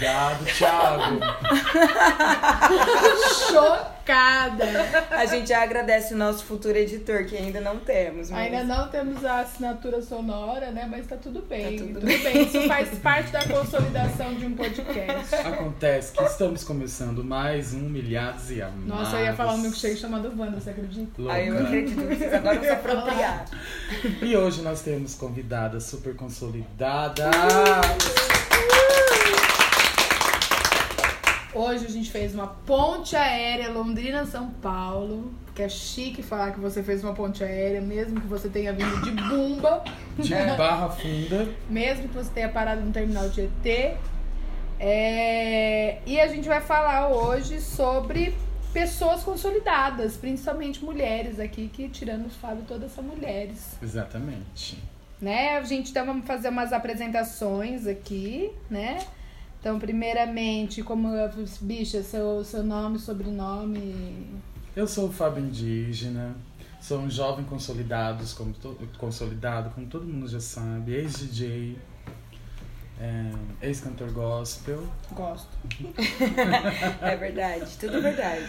Obrigado, Thiago. Chocada! A gente já agradece o nosso futuro editor, que ainda não temos. Mas... Ainda não temos a assinatura sonora, né? Mas tá tudo bem. Tá tudo tudo bem. Isso faz parte da consolidação de um podcast. Acontece que estamos começando mais um Milhares e Amados. Nossa, eu ia falar um milkshake chamado Wanda, você acredita? Louca. Aí eu acredito, vocês agora vão se apropriar. E hoje nós temos convidada super consolidada. Hoje a gente fez uma ponte aérea Londrina-São Paulo. Que é chique falar que você fez uma ponte aérea, mesmo que você tenha vindo de Bumba. De Barra Funda. mesmo que você tenha parado no terminal de ET. É, E a gente vai falar hoje sobre pessoas consolidadas, principalmente mulheres aqui, que tirando o Fábio, todas são mulheres. Exatamente. Né? A gente então vamos fazer umas apresentações aqui, né? Então, primeiramente, como bicha, seu, seu nome, sobrenome. Eu sou o Fábio Indígena. Sou um jovem consolidado, como, to- consolidado, como todo mundo já sabe. Ex-DJ. é, Ex-cantor gospel. Gosto. É verdade, tudo verdade.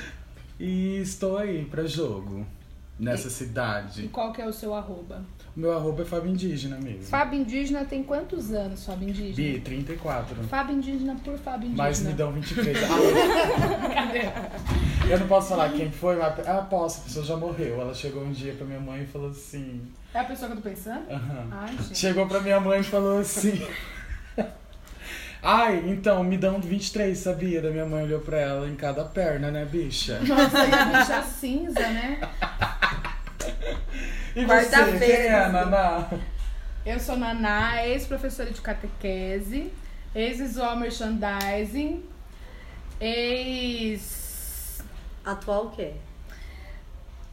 E estou aí pra jogo. Nessa E cidade. qual que é o seu arroba? Meu arroba é Fábio Indígena mesmo. Fábio Indígena tem quantos anos, Fábio Indígena? Bi, 34. Fábio Indígena por Fábio Indígena. Mas me dão 23. Ah, Cadê? eu não posso falar quem foi, mas. Ah, posso, a pessoa já morreu. Ela chegou um dia pra minha mãe e falou assim. É a pessoa que eu tô pensando? Aham. Ai, gente. Chegou pra minha mãe e falou assim. Ai, então, me dão 23, sabia? Da minha mãe olhou pra ela em cada perna, né, bicha? Nossa, e a bicha cinza, né? E você, Quarta-feira, quem é? Naná? Eu sou Naná, ex-professora de catequese, ex-visual merchandising, ex... Atual o quê?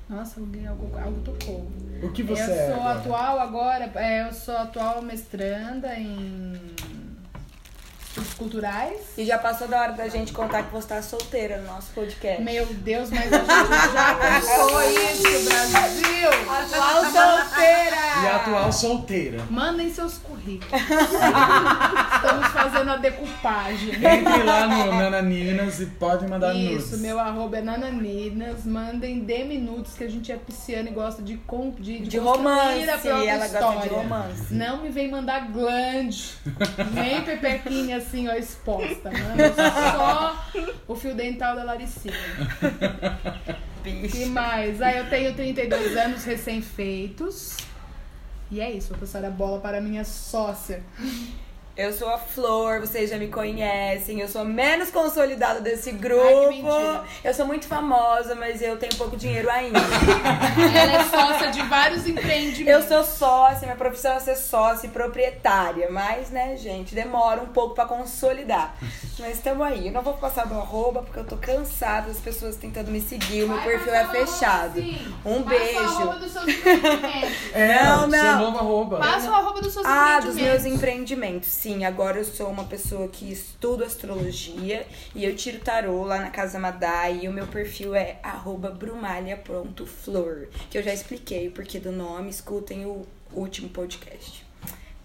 Nossa, alguém, algo, algo tocou. O que você eu é? sou agora? atual agora, é, eu sou atual mestranda em culturais. E já passou da hora da gente contar que você tá solteira no nosso podcast. Meu Deus, mas a gente já contou isso, Brasil! Atual solteira! E atual solteira. Mandem seus currículos. Estamos fazendo a decupagem. Entre lá no Nananinas e pode mandar Isso, nudes. meu arroba é nananinas. Mandem D minutos que a gente é pisciana e gosta de, con- de, De construir romance, ela gosta história. de romance. Não me vem mandar glande, nem pepequinha assim, ó, exposta. Manda só o fio dental da Laricinha. Bicho. que mais? Ah, eu tenho 32 anos recém-feitos. E é isso, vou passar a bola para a minha sócia. Eu sou a Flor, vocês já me conhecem. Eu sou a menos consolidada desse grupo. Ai, eu sou muito famosa, mas eu tenho pouco dinheiro ainda. Ela é sócia de vários empreendimentos. eu sou sócia, minha profissão é ser sócia e proprietária. Mas, né, gente, demora um pouco pra consolidar. Mas estamos aí. Eu não vou passar meu arroba porque eu tô cansada das pessoas tentando me seguir. O meu Vai perfil é o fechado. sim. Um Passa o beijo. arroba dos seus empreendimentos. É, Não, seu não. novo arroba. Passa o arroba dos seus Ah, dos empreendimentos. meus empreendimentos. Sim, agora eu sou uma pessoa que estudo astrologia e eu tiro tarô lá na Casa Madai e o meu perfil é brumalha.flor, que eu já expliquei o porquê do nome, escutem o último podcast.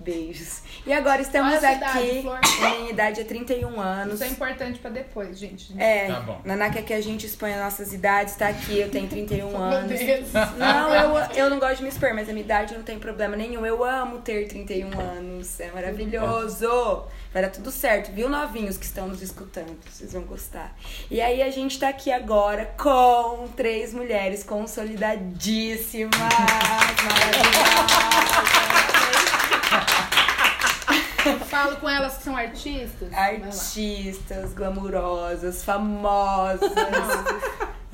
Beijos. E agora estamos é aqui. idade? Minha idade é 31 anos. Isso é importante pra depois, gente. É, Tá bom. Naná quer que a gente exponha nossas idades, tá aqui, eu tenho 31 Meu anos. Deus. Não, eu, eu não gosto de me expor, mas a minha idade não tem problema nenhum. Eu amo ter 31 anos. É maravilhoso. Vai dar tudo certo, viu, novinhos que estão nos escutando? Vocês vão gostar. E aí a gente tá aqui agora com três mulheres consolidadíssimas. Maravilhosas. Falo com elas que são artistas. Artistas, glamurosas, famosas.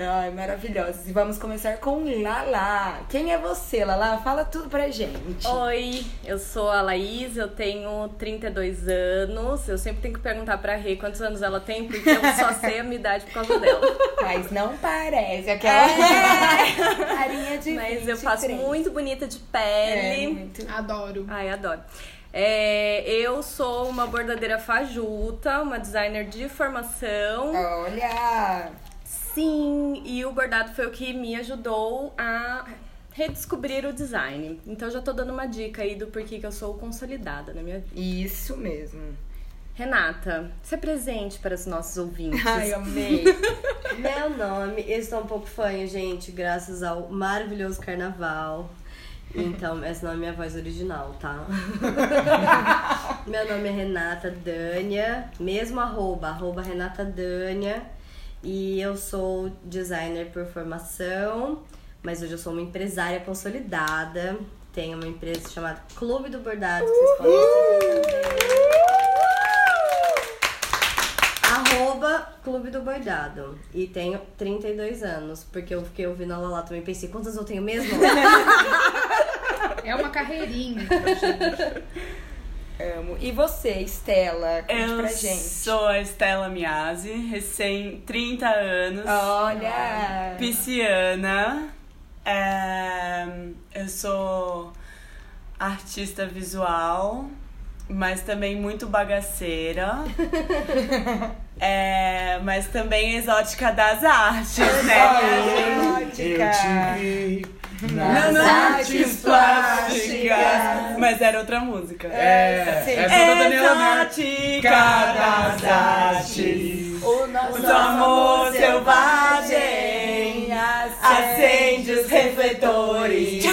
Ai, maravilhosas. E vamos começar com Lala. Quem é você, Lala? Fala tudo pra gente. Oi, eu sou a Laís, eu tenho 32 anos. Eu sempre tenho que perguntar pra Rê quantos anos ela tem, porque eu só sei a minha idade por causa dela. Mas não parece aquela É. carinha de Mas eu faço 23. muito bonita de É, pele. muito. Adoro. Ai, adoro. É, eu sou uma bordadeira fajuta, uma designer de formação. Olha! Sim, e o bordado foi o que me ajudou a redescobrir o design. Então já tô dando uma dica aí do porquê que eu sou consolidada na minha vida. Isso mesmo. Renata, se presente para os nossos ouvintes. Ai, amei. Meu nome, eu estou um pouco fanho, gente, graças ao maravilhoso carnaval. Então, essa não é minha voz original, tá? Meu nome é Renata Dânia, mesmo arroba, arroba Renata Dânia. E eu sou designer por formação, mas hoje eu sou uma empresária consolidada. Tenho uma empresa chamada Clube do Bordado, que vocês podem seguir. Arroba Clube do Bordado. E tenho 32 anos. Porque eu fiquei ouvindo a Lala também. Pensei, quantas eu tenho mesmo? É uma carreirinha. Amo. E você, Estela? Conte Eu pra gente. sou a Estela Miasi, recém 30 anos, Olha! pisciana. É, eu sou artista visual, mas também muito bagaceira. É, mas também exótica das artes, né? Eu te vi nas não, artes plásticas. Mas era outra música. É, Sim. essa é da Daniela. Exótica das artes. O nosso amor selvagem acende os refletores.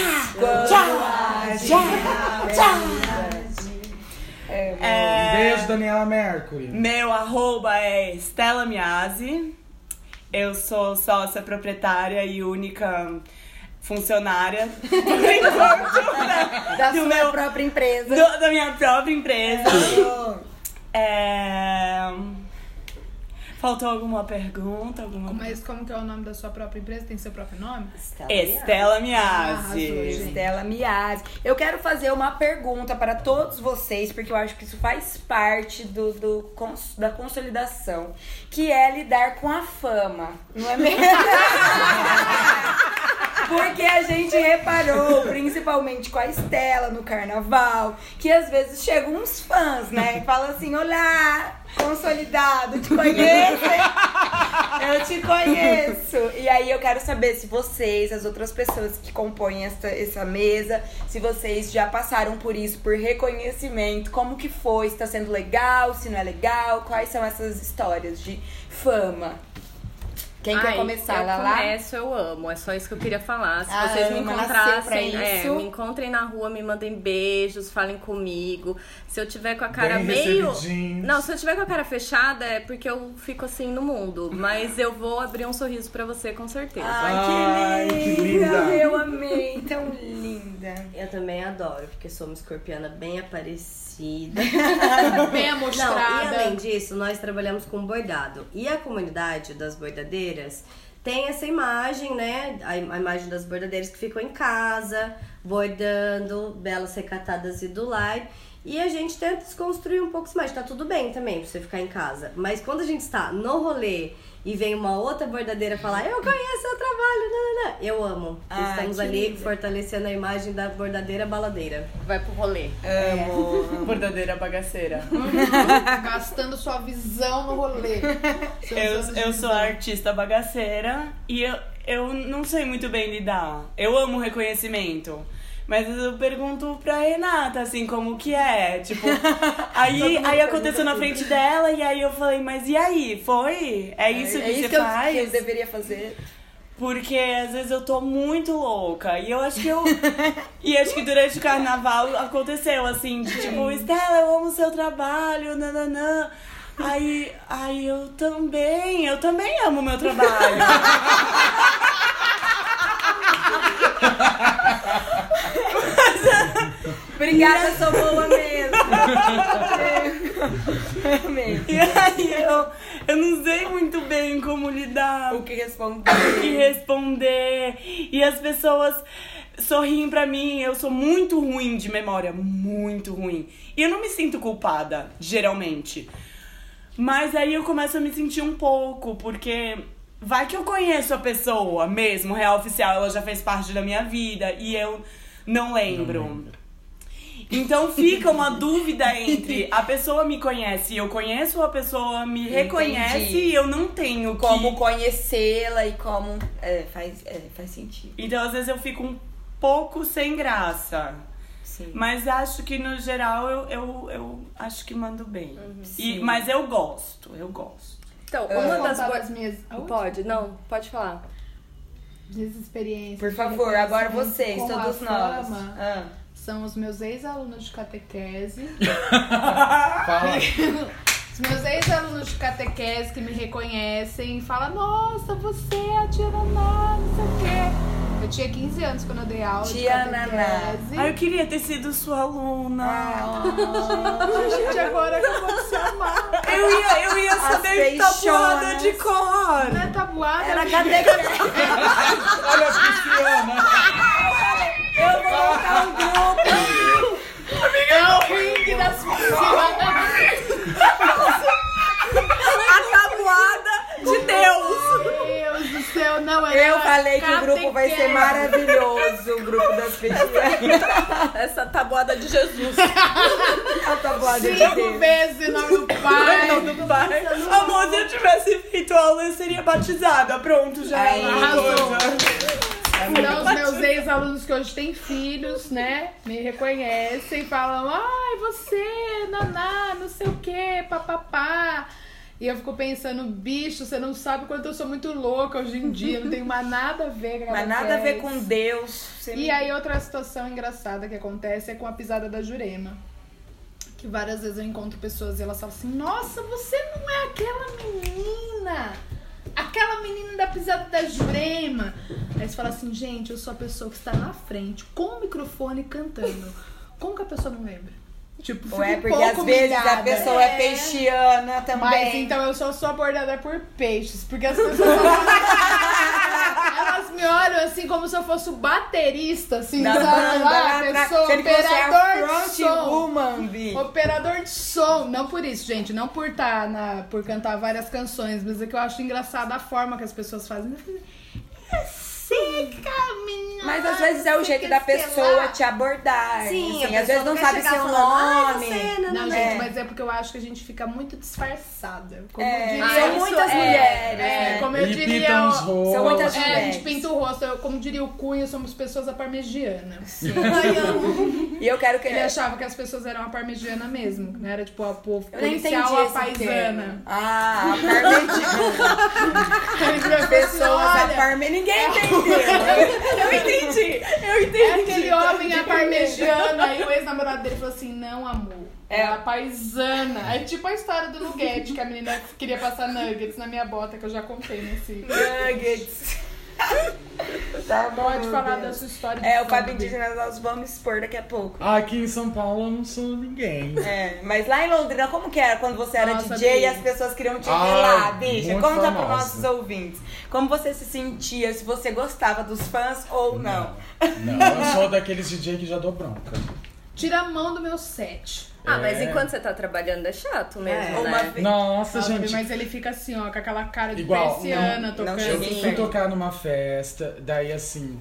É, Beijo, Daniela Mercury. meu arroba é Stella Miasi. Eu sou sócia proprietária e única funcionária por enquanto? Da do sua meu- própria empresa. do- da minha própria empresa. É... Faltou alguma pergunta? Alguma Mas como que é o nome da sua própria empresa? Tem seu próprio nome? Estela gente. Estela Miasi. Eu quero fazer uma pergunta para todos vocês, porque eu acho que isso faz parte do, do cons- da consolidação, que é lidar com a fama, não é mesmo? Porque a gente reparou, principalmente com a Estela no carnaval, que às vezes chegam uns fãs, né? E falam assim: Olá, consolidado, te conheço? Eu te conheço. E aí eu quero saber se vocês, as outras pessoas que compõem essa, essa mesa, se vocês já passaram por isso, por reconhecimento, como que foi, se tá sendo legal, se não é legal, quais são essas histórias de fama. Quem quer Ai, começar, eu Lala? começo, eu amo. É só isso que eu queria falar. Se A vocês me encontrassem, é, isso. me encontrem na rua, me mandem beijos, falem comigo. Se eu tiver com a cara Bem meio. Não, se eu tiver com a cara fechada é porque eu fico assim no mundo. Mas eu vou abrir um sorriso pra você com certeza. Ai, que Ai, que linda! linda. Eu amei, tão linda. Eu também adoro, porque sou uma escorpiana bem aparecida. Bem Não, amostrada. e além disso, nós trabalhamos com bordado. E a comunidade das bordadeiras tem essa imagem, né? A imagem das bordadeiras que ficam em casa, bordando, belas recatadas e do lar. E a gente tenta desconstruir um pouco mais. Tá tudo bem também pra você ficar em casa. Mas quando a gente está no rolê e vem uma outra bordadeira falar, eu conheço seu trabalho, nananã", eu amo. Ai, Estamos ali linda. fortalecendo a imagem da bordadeira baladeira. Vai pro rolê. Amo. Bordadeira bagaceira. Gastando sua visão no rolê. Eu, eu sou artista bagaceira e eu, eu não sei muito bem lidar. Eu amo reconhecimento. Mas eu pergunto pra Renata, assim, como que é. Tipo, aí, aí aconteceu na frente dela e aí eu falei, mas e aí? Foi? É isso é que isso você que eu, faz? que eu deveria fazer. Porque às vezes eu tô muito louca. E eu acho que eu. e acho que durante o carnaval aconteceu assim, de tipo, Estela, eu amo o seu trabalho, nananã. Aí, aí eu também, eu também amo o meu trabalho. Obrigada, sou boa mesmo. Amei. e aí eu, eu não sei muito bem como lidar. O que responder? o que responder. E as pessoas sorriem pra mim. Eu sou muito ruim de memória, muito ruim. E eu não me sinto culpada, geralmente. Mas aí eu começo a me sentir um pouco, porque vai que eu conheço a pessoa mesmo, real oficial, ela já fez parte da minha vida e eu não lembro. Não lembro. Então fica uma dúvida entre a pessoa me conhece e eu conheço, ou a pessoa me reconhece Entendi. e eu não tenho que- Como conhecê-la e como. É, faz, é, faz sentido. Então, às vezes, eu fico um pouco sem graça. Sim. Mas acho que no geral eu, eu, eu acho que mando bem. E, Sim. mas eu gosto, eu gosto. Então, Posso uma das contar boas. as minhas, Pode, não, pode falar. Por favor, agora vocês, com todos a nós. fama Ah. São os meus ex-alunos de catequese. Fala. Os meus ex-alunos de catequese que me reconhecem e falam, nossa, você é a tia Naná, não sei o quê. Eu tinha 15 anos quando eu dei aula Tia de catequese. Ah, eu queria ter sido sua aluna. A gente agora acabou de se amar. Eu ia, eu ia saber tabuada de cor. Não é tabuada? Era catequese. Olha a Pisciana. Eu vou montar um grupo. É o ringue das piscinas. A tabuada de Deus. Meu Céu, não é Eu falei que o grupo vai ser maravilhoso, o grupo das peixinhas. Essa tabuada de Jesus. A tabuada de Cinco Deus. vezes em nome do Pai. Não, do pai. Amor, se eu tivesse feito aula, eu seria batizada. Pronto, já Aí. é Arrasou. Então, os meus ex-alunos que hoje têm filhos, né, me reconhecem e falam: ai, você, naná, não sei o que, papapá. E eu fico pensando, bicho, você não sabe quanto eu sou muito louca hoje em dia, não tenho mais nada a ver com Mas nada a ver com Deus. E aí, outra situação engraçada que acontece é com a pisada da Jurema. Que várias vezes eu encontro pessoas e elas falam assim: Nossa, você não é aquela menina! Aquela menina da pisada da Jurema! Aí você fala assim: Gente, eu sou a pessoa que está na frente, com o microfone cantando. Como que a pessoa não lembra? Tipo, Ou é porque às vezes a humilhada. pessoa é, peixiana também. Mas então eu só sou abordada por peixes, porque as pessoas elas me olham assim como se eu fosse o baterista, assim, Da sabe? banda Lá, lá pessoa, é operador de som. woman. Operador de som, não por isso, gente, não por tá na, por cantar várias canções, mas é que eu acho engraçada a forma que as pessoas fazem. Seca, menina. Mas às vezes é o jeito da pessoa te abordar. Sim, assim, a às vezes não sabe seu falando, "Ai, nome. você, não, Não, não, gente, É. mas é porque eu acho que a gente fica muito disfarçada. Como É, diria, são isso muitas é- mulheres, É, né? como eu E diria. pintam os ó, rostos. São muitas É, a mulheres. gente pinta o rosto. Eu, como diria o Cunha, somos pessoas a parmegiana. Ai, amo. E eu quero que Ele achava que as pessoas eram a parmegiana mesmo. Não era tipo a povo policial a paisana. termo. Ah, a parmegiana. Virou Pessoas a olha, parme... Ninguém entendeu. Eu entendi. Eu entendi. É aquele homem a parmegiana. Aí o ex-namorado dele falou assim: não, amor. É É. a paisana. É tipo a história do Nugget, que a menina queria passar nuggets na minha bota, que eu já contei nesse. Nuggets. Tá bom, Pode falar da sua história. de É, o. Fábio Indígena nós vamos expor daqui a pouco. Aqui em São Paulo eu não sou ninguém. É, mas lá em Londrina, como que era quando você era Nossa, DJ e Bi. as pessoas queriam te ver Ai, lá, bicha? Conta para famosa. nossos ouvintes. Como você se sentia, se você gostava dos fãs ou não. Não, eu sou daqueles DJ que já dou bronca. Tira a mão do meu set. Ah, mas É. enquanto você tá trabalhando é chato mesmo, É. né? Uma vez. Nossa, Nossa, gente. mas ele fica assim, ó, com aquela cara de Igual, persiana, não- tocando. não Eu cheguei fui Sim. tocar numa festa, daí assim,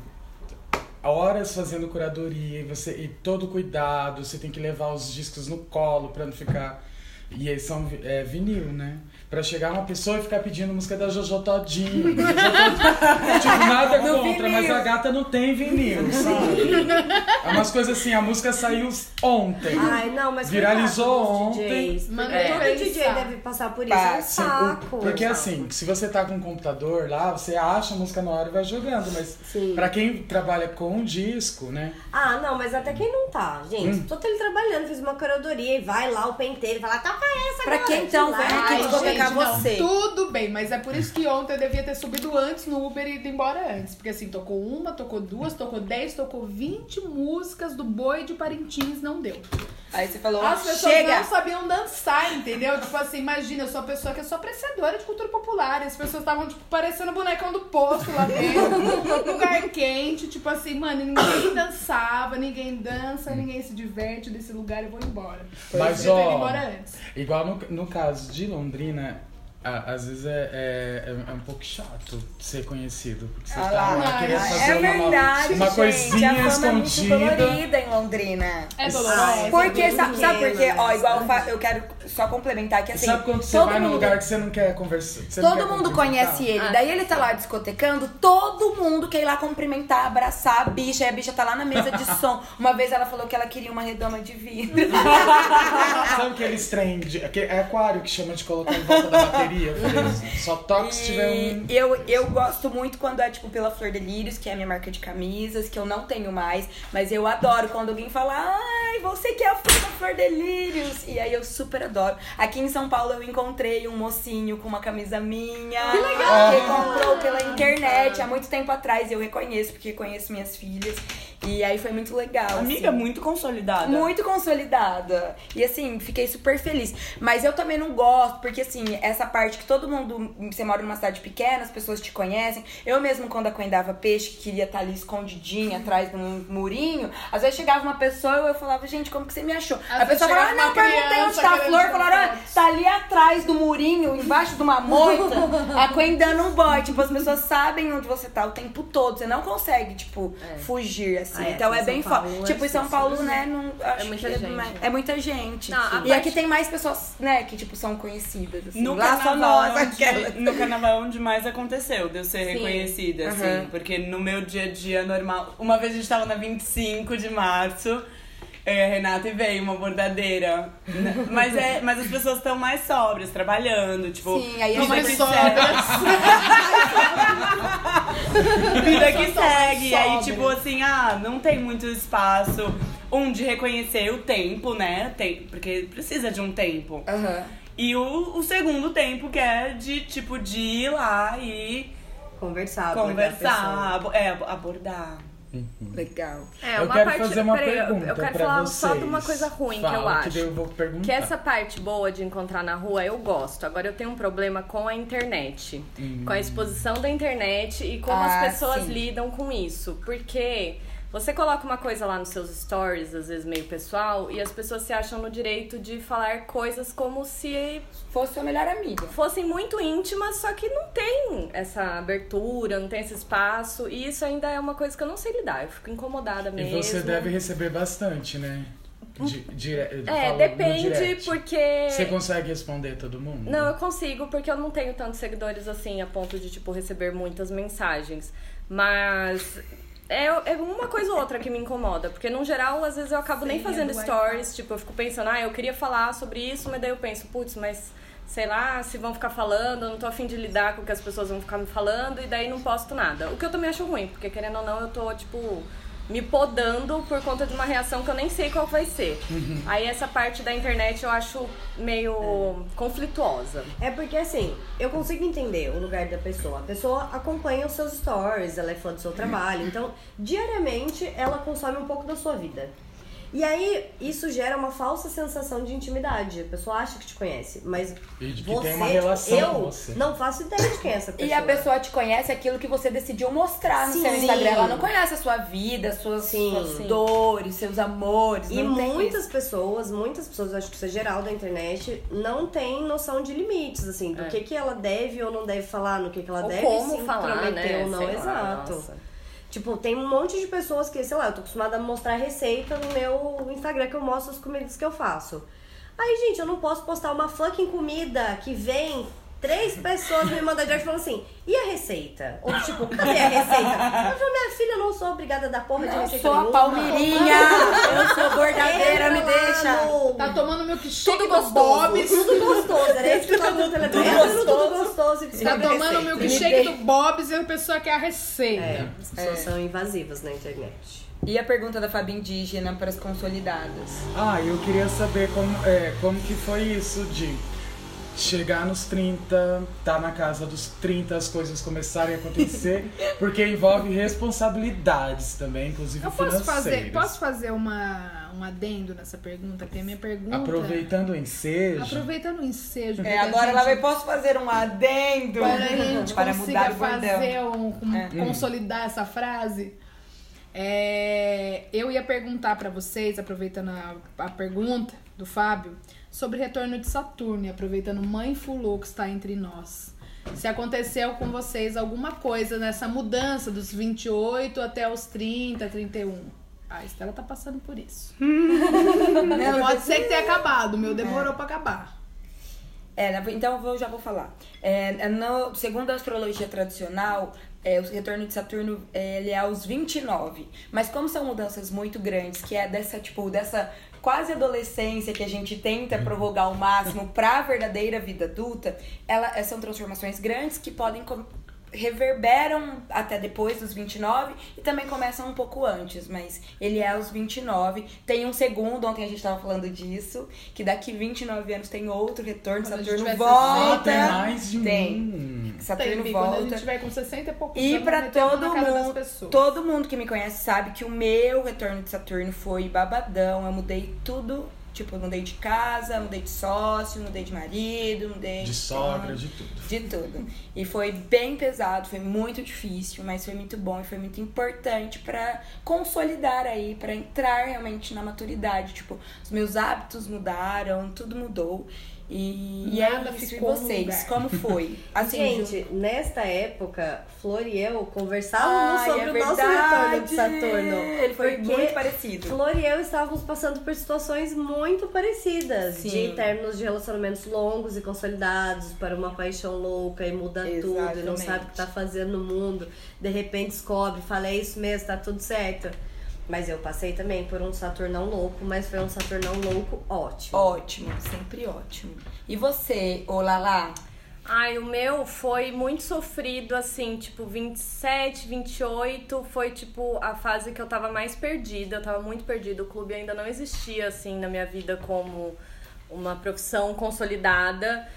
horas fazendo curadoria e você e todo cuidado, você tem que levar os discos no colo pra não ficar. E eles são é, vinil, né? Pra chegar uma pessoa e ficar pedindo música da Jojo Todinho. Tipo, nada No contra, vinil. mas a gata não tem vinil, sabe? É umas coisas assim, a música saiu ontem. Ai, não, mas Viralizou ontem. Mano, É. Todo DJ deve passar por isso. É um Passa. saco. Porque assim, se você tá com um computador lá, você acha a música na hora e vai jogando, mas Sim. pra quem trabalha com disco, né? Ah, não, mas até quem não tá, gente. Hum. Tô teletrabalhando, fiz uma curadoria e vai lá o penteiro e fala, toca essa Pra quem então, velho, que pegar não, você. tudo bem, mas é por isso que ontem eu devia ter subido antes no Uber e ido embora antes. Porque assim, tocou uma, tocou duas, tocou dez, tocou 20 músicas do Boi de Parintins, não deu. Aí você falou, As pessoas chega. não sabiam dançar, entendeu? Tipo assim, imagina, eu sou uma pessoa que é só apreciadora de cultura popular. E as pessoas estavam, tipo, parecendo bonecão do posto lá dentro. lugar quente, tipo assim, mano, ninguém dançava, ninguém dança, ninguém se diverte desse lugar, eu vou embora. Mas, eu ó, embora antes. Igual no, no caso de Londrina, Ah, às vezes é, é, é, é um pouco chato ser conhecido. Porque você Ah tá lá. lá querendo Ah, fazer é uma, verdade, uma gente. coisinha a fama é muito escondida. colorida em Londrina. É Ah, dolorosa. Porque, é sabe, sabe por quê? Ó, igual eu, quero só complementar que assim. Sabe quando você vai num lugar que você não quer conversar? Todo quer mundo conhece ele. Ah, Daí ele tá lá discotecando, todo mundo quer ir lá cumprimentar, abraçar a bicha. E a bicha tá lá na mesa de som. Uma vez ela falou que ela queria uma redoma de vidro. Sabe aqueles trem, de, aquele- é aquário que chama de colocar em volta da bateria? Eu falei, só toca se tiver um... Eu, eu gosto muito quando é tipo pela Flor Delírios, que é a minha marca de camisas, que eu não tenho mais, mas eu adoro quando alguém fala, ai, você que é a flor da Flor Delírios. E aí eu super adoro. Aqui em São Paulo eu encontrei um mocinho com uma camisa minha. Que legal! Que comprou pela internet há muito tempo atrás. Eu reconheço, porque conheço minhas filhas. E aí foi muito legal. Amiga, assim. muito consolidada. Muito consolidada. E assim, fiquei super feliz. Mas eu também não gosto, porque assim, essa parte que todo mundo. Você mora numa cidade pequena, as pessoas te conhecem. Eu mesmo, quando acoendava peixe, que queria estar ali escondidinha atrás de um murinho, às vezes chegava uma pessoa e eu falava, gente, como que você me achou? Às a pessoa falava, ah, não, perguntei onde tá a flor. Falaram, ah, tá ali atrás do murinho, embaixo de uma moita, acoendando um boy. Tipo, as pessoas sabem onde você tá o tempo todo. Você não consegue, tipo, É. fugir, assim. Ah, é, então em é bem foda. é Tipo, em São. Paulo, né, não, acho muita que gente. mais- é muita gente. Não, e parte- aqui tem mais pessoas, né, que, tipo, são conhecidas, assim. No Lá carnaval, nós, é onde- aquelas. no carnaval é onde mais aconteceu de eu ser Sim. reconhecida, assim. Porque no meu dia a dia normal. Uma vez a gente tava na 25 de março. A Renata e veio uma bordadeira. Mas, é, mas as pessoas estão mais sóbrias, trabalhando, tipo. Sim, aí é vida mais que sóbrias. segue. Vida que segue. E aí, tipo assim, ah, não tem muito espaço. Um, de reconhecer o tempo, né? Tem, porque precisa de um tempo. Aham. E o, o segundo tempo, que é de, tipo, de ir lá e Conversar, abordar conversar, abo- é, ab- abordar. Legal. É, Eu uma quero parte. fazer uma peraí, eu- pergunta eu quero falar vocês. só de uma coisa ruim que eu Fala, acho. daí eu vou perguntar. Que essa parte boa de encontrar na rua eu gosto. Agora eu tenho um problema com a internet. Com a exposição da internet e como Ah, as pessoas sim. lidam com isso. Porque você coloca uma coisa lá nos seus stories, às vezes meio pessoal, e as pessoas se acham no direito de falar coisas como se Fosse sua melhor amiga. fossem muito íntimas, só que não tem essa abertura, não tem esse espaço. E isso ainda é uma coisa que eu não sei lidar. Eu fico incomodada E mesmo. você deve receber bastante, né? De, dire- É, depende, porque. Você consegue responder todo mundo? Não, eu consigo, porque eu não tenho tantos seguidores assim, a ponto de, tipo, receber muitas mensagens. Mas é, é uma coisa ou outra que me incomoda. Porque, no geral, às vezes eu acabo nem Senha fazendo do stories. Tipo, eu fico pensando, ah, eu queria falar sobre isso, mas daí eu penso, putz, mas sei lá, se vão ficar falando, eu não tô afim de lidar com o que as pessoas vão ficar me falando, e daí não posto nada. O que eu também acho ruim, porque querendo ou não, eu tô, tipo, me podando por conta de uma reação que eu nem sei qual vai ser. Aí essa parte da internet eu acho meio conflituosa. É porque assim, eu consigo entender o lugar da pessoa. A pessoa acompanha os seus stories, ela é fã do seu trabalho. Então, diariamente, ela consome um pouco da sua vida. E aí, isso gera uma falsa sensação de intimidade. A pessoa acha que te conhece, mas E de que você, tem uma relação eu com você. não faço ideia de quem é essa pessoa. E a pessoa te conhece aquilo que você decidiu mostrar no Sim. seu Instagram. Ela não conhece a sua vida, suas, Sim. suas Sim. dores, seus amores. E muitas isso. pessoas, muitas pessoas, acho que isso é geral da internet, não tem noção de limites, assim, do É. que, que ela deve ou não deve falar, no que, que ela Ou deve como se falar, né? ou não. Sei lá, Exato. nossa. Tipo, tem um monte de pessoas que, sei lá, eu tô acostumada a mostrar receita no meu Instagram que eu mostro as comidas que eu faço. Aí, gente, eu não posso postar uma fucking comida que vem três pessoas me mandam direct falando assim, e a receita? Ou tipo, cadê a receita? Eu falo, minha filha, eu não sou obrigada a dar porra de Eu receita sou a. Palmeirinha, eu sou bordadeira, me deixa. no- Tá tomando milkshake Tudo do gostoso. Bob's. Tudo gostoso, era isso que eu tava no telefone. Tudo gostoso. Tudo gostoso e Tá tomando receita. milkshake do Bob's e a pessoa quer a receita. É, as pessoas são invasivas na internet. E a pergunta da Fabi Indígena para as consolidadas? Ah, eu queria saber como, é, como que foi isso de chegar nos 30, tá na casa dos 30, as coisas começarem a acontecer, porque envolve responsabilidades também, inclusive Eu posso financeiras. fazer, posso fazer uma, um adendo nessa pergunta? Porque a minha pergunta. Aproveitando o ensejo. Aproveitando o ensejo. É, agora ela vai, gente- posso fazer um adendo Para a gente para consiga mudar o fazer um, um- É. consolidar essa frase. É, eu ia perguntar pra vocês, aproveitando a, a pergunta do Fábio, sobre retorno de Saturno, e aproveitando Mindful Look que está entre nós. Se aconteceu com vocês alguma coisa nessa mudança dos 28 até os 30, 31. A Estela tá passando por isso. Pode ser que tenha acabado, o meu demorou pra acabar. É, então eu já vou falar. É, no, segundo a astrologia tradicional, é, o retorno de Saturno é, ele é aos 29. Mas como são mudanças muito grandes, que é dessa, tipo, dessa quase adolescência que a gente tenta prorrogar ao máximo pra verdadeira vida adulta, ela, são transformações grandes que podem reverberam até depois dos 29 e também começam um pouco antes, mas ele é aos 29. Tem um segundo, ontem a gente tava falando disso, que daqui 29 anos tem outro retorno, Quando Saturno volta. Tem mais de Tem. um. Saturno Tem, quando a volta. gente tiver com 60 e poucos E metemos todo mundo, todo mundo que me conhece sabe que o meu retorno de Saturno foi babadão. Eu mudei tudo. Tipo, mudei de casa, mudei de sócio, mudei de marido, mudei De sogra, de tudo. de tudo. E foi bem pesado, foi muito difícil, mas foi muito bom e foi muito importante pra consolidar aí, pra entrar realmente na maturidade. Tipo, os meus hábitos mudaram, tudo mudou. E, e Nada é isso. E ficou no vocês, lugar. como foi? Assim, Gente, nesta época, Flor e eu conversávamos Ai, sobre é o nosso retorno de Saturno. Ele foi muito parecido. Flor e eu estávamos passando por situações muito parecidas. Sim. De términos de relacionamentos longos e consolidados para uma paixão louca e muda tudo e não Exatamente. sabe o que tá fazendo no mundo. De repente descobre, fala, é isso mesmo, tá tudo certo. Mas eu passei também por um Saturnão louco, mas foi um Saturnão louco ótimo. Ótimo, sempre ótimo. E você, ô Lala? Ai, o meu foi muito sofrido, assim, tipo, 27, 28 foi, tipo, a fase que eu tava mais perdida. Eu tava muito perdida. O clube ainda não existia, assim, na minha vida como uma profissão consolidada.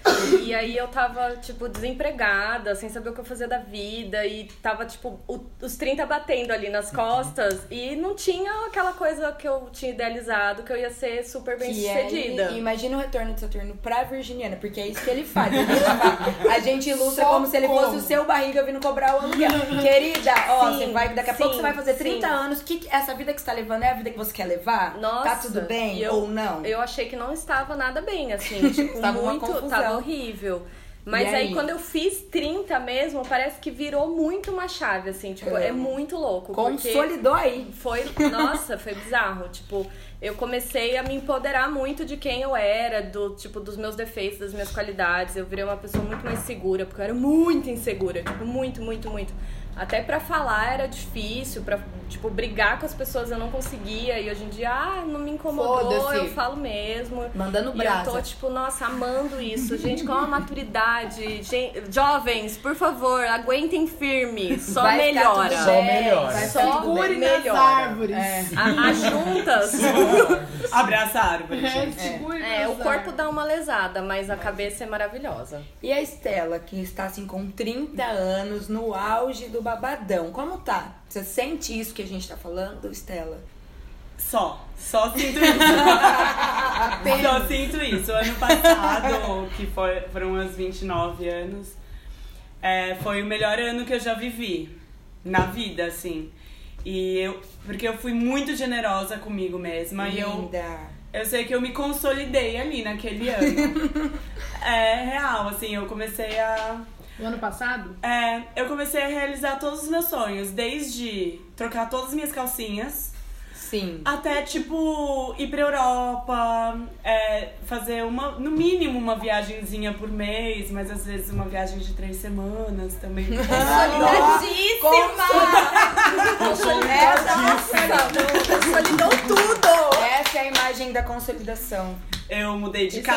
E aí eu tava, tipo, desempregada, sem saber o que eu fazia da vida. E tava, tipo, o- os 30 batendo ali nas costas. E não tinha aquela coisa que eu tinha idealizado, que eu ia ser super bem Que é- sucedida. e- imagina o retorno de Saturno pra Virginiana, porque é isso que ele faz. A gente, fa- a gente ilustra como se ele fosse o seu barriga vindo cobrar o aluguel. Querida, ó, Sim, você vai, daqui a pouco sim, você vai fazer 30 sim. anos. Que, essa vida que você tá levando é a vida que você quer levar? Nossa, tá tudo bem eu- ou não? Eu achei que não estava nada bem, assim, tipo, Tava muito, tava horrível. Mas aí? aí? quando eu fiz 30 mesmo, parece que virou muito uma chave, assim, tipo, é Amo. muito louco. Consolidou aí. Foi, nossa, foi bizarro. Tipo, eu comecei a me empoderar muito de quem eu era, do tipo, dos meus defeitos, das minhas qualidades. Eu virei uma pessoa muito mais segura, porque eu era muito insegura, tipo, muito, muito, muito. Até pra falar era difícil, pra, tipo, brigar com as pessoas eu não conseguia. E hoje em dia, ah, não me incomodou, eu falo mesmo. Mandando E eu tô, tipo, nossa, amando isso. Gente, com a maturidade. Gen- Jovens, por favor, aguentem firme. Só Vai ficar melhora. tudo Só bem, melhora. vai Só ficar tudo nas melhora. árvores. A- As juntas. Abraça a árvore, É, gente. É, nas o corpo dá uma lesada, mas a cabeça é maravilhosa. E a Estela, que está assim com 30 anos, no auge do babadão. Como tá? Você sente isso que a gente tá falando, Estela? Só. Só sinto isso. Só sinto isso. Ano passado, que foi, foram uns 29 anos, é, foi o melhor ano que eu já vivi. Na vida, assim. E eu. Porque eu fui muito generosa comigo mesma. E eu, Linda. eu sei que eu me consolidei ali naquele ano. é real, assim, eu comecei a. O ano passado? É, eu comecei a realizar todos os meus sonhos, desde trocar todas as minhas calcinhas Sim. até, tipo, ir pra Europa, é, fazer uma, no mínimo uma viagenzinha por mês, mas às vezes uma viagem de três semanas também. Consolidou tudo! Essa é a imagem da consolidação. Eu mudei de Esse é que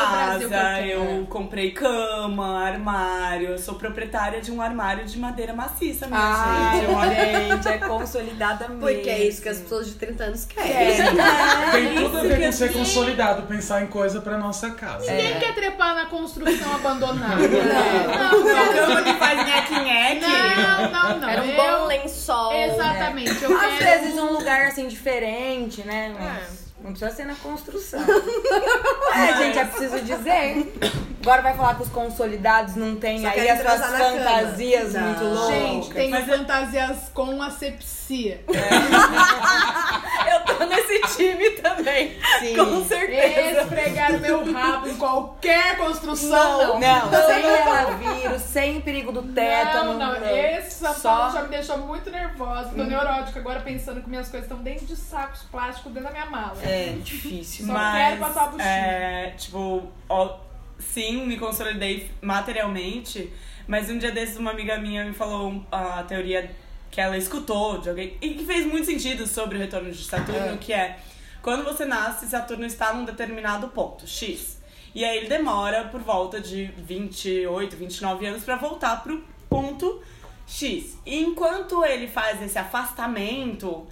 eu casa, comprei cama, armário, eu sou proprietária de um armário de madeira maciça, minha Ah, gente. Olha gente, é consolidada mesmo. Porque é isso que as pessoas de 30 anos querem. É. Tem tudo a ver com que ser consolidado, pensar em coisa pra nossa casa. Ninguém quer trepar na construção abandonada. Não. não, Uma não. cama que faz nheque-nheque. Não, não, não. Era um Eu- bom lençol. Exatamente. Eu Às quero... vezes um lugar assim diferente, né? Mas não precisa ser na construção. é, gente, é preciso dizer. Agora vai falar com os consolidados, não tem Só aí querem as suas transar na cama. fantasias Não. muito loucas. Gente, tenho Mas é- fantasias com asepsia. Eu tô nesse time também. Sim. Com certeza. Esfregar meu rabo em qualquer construção. Não, não, sem relavírus, sem perigo do tétano. Não, não, esse São Só- Paulo já me deixou muito nervosa. Tô neurótica agora pensando que minhas coisas estão dentro de sacos plásticos dentro da minha mala. É difícil. Só Mas, quero passar a buchinha. é, tipo, ó, sim, me consolidei materialmente, mas um dia desses uma amiga minha me falou a teoria que ela escutou de alguém e que fez muito sentido sobre o retorno de Saturno, É. que é quando você nasce, Saturno está num determinado ponto, X. E aí ele demora por volta de 28, 29 anos pra voltar pro ponto X. E enquanto ele faz esse afastamento,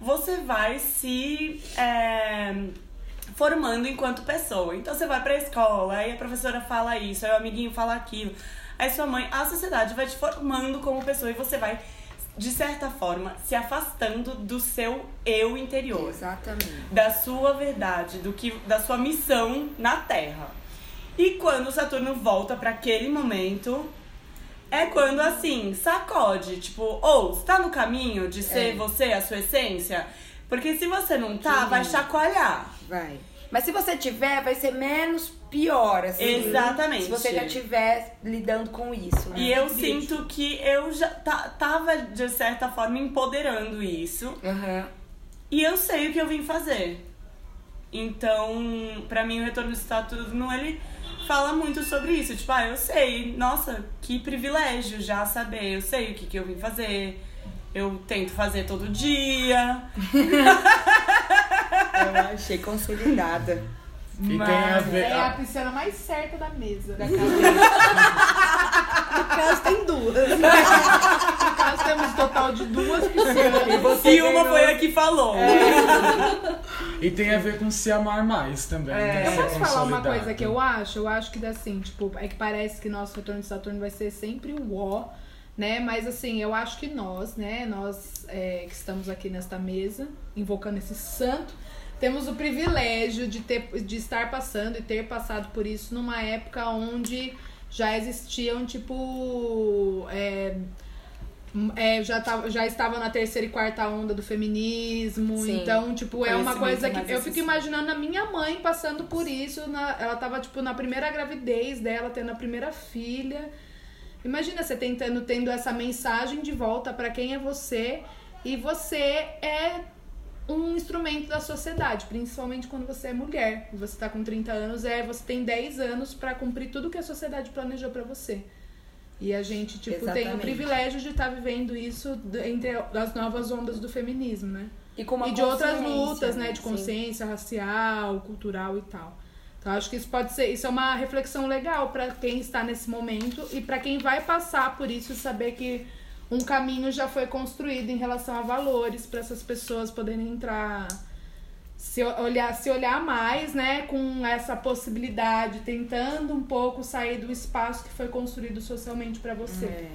você vai se é, formando enquanto pessoa. Então você vai pra escola, aí a professora fala isso, aí o amiguinho fala aquilo. Aí sua mãe, a sociedade vai te formando como pessoa e você vai, de certa forma, se afastando do seu eu interior Exatamente. da sua verdade, do que da sua missão na Terra. E quando Saturno volta para aquele momento, é quando assim, sacode, tipo, ou está no caminho de ser É. você, a sua essência? Porque se você não tá, Que vai chacoalhar. Vai. Mas se você tiver, vai ser menos pior, assim. Exatamente. Se você já estiver lidando com isso, né? E eu sinto que eu já ta- tava, de certa forma, empoderando isso. Aham. E eu sei o que eu vim fazer. Então, pra mim, o retorno do Saturno, ele fala muito sobre isso. Tipo, ah, eu sei, nossa, que privilégio já saber. Eu sei o que, que eu vim fazer. Eu tento fazer todo dia. Eu achei consolidada. E Mas tem a ver. É a piscina mais certa da mesa. Da casa. No caso, tem duas. No caso, temos um total de duas piscinas. E uma foi a que falou. E tem a ver com se amar mais também. né? Eu posso falar uma coisa que eu acho? Eu acho que assim, tipo, é que parece que nosso retorno de Saturno vai ser sempre um ó, né? Mas assim, eu acho que nós, né, nós é, que estamos aqui nesta mesa, invocando esse santo, temos o privilégio de, ter, de estar passando e ter passado por isso numa época onde já existiam, tipo. É, é, já, tava, já estava na terceira e quarta onda do feminismo. Sim. Então, tipo, é uma coisa mais que eu fico imaginando a minha mãe passando por isso. Na, ela tava, tipo, na primeira gravidez dela, tendo a primeira filha. Imagina você tentando, tendo essa mensagem de volta pra quem é você. E você é um instrumento da sociedade, principalmente quando você é mulher. Você tá com 30 anos, é, você tem 10 anos pra cumprir tudo que a sociedade planejou pra você. E a gente, tipo, tem o Exatamente. privilégio de estar vivendo isso entre as novas ondas do feminismo, né? E com uma e de outras lutas, né? De Sim. consciência racial, cultural e tal. Então acho que isso pode ser, isso é uma reflexão legal pra quem está nesse momento e pra quem vai passar por isso saber que um caminho já foi construído em relação a valores pra essas pessoas poderem entrar se olhar, se olhar mais, né, com essa possibilidade, tentando um pouco sair do espaço que foi construído socialmente pra você. É.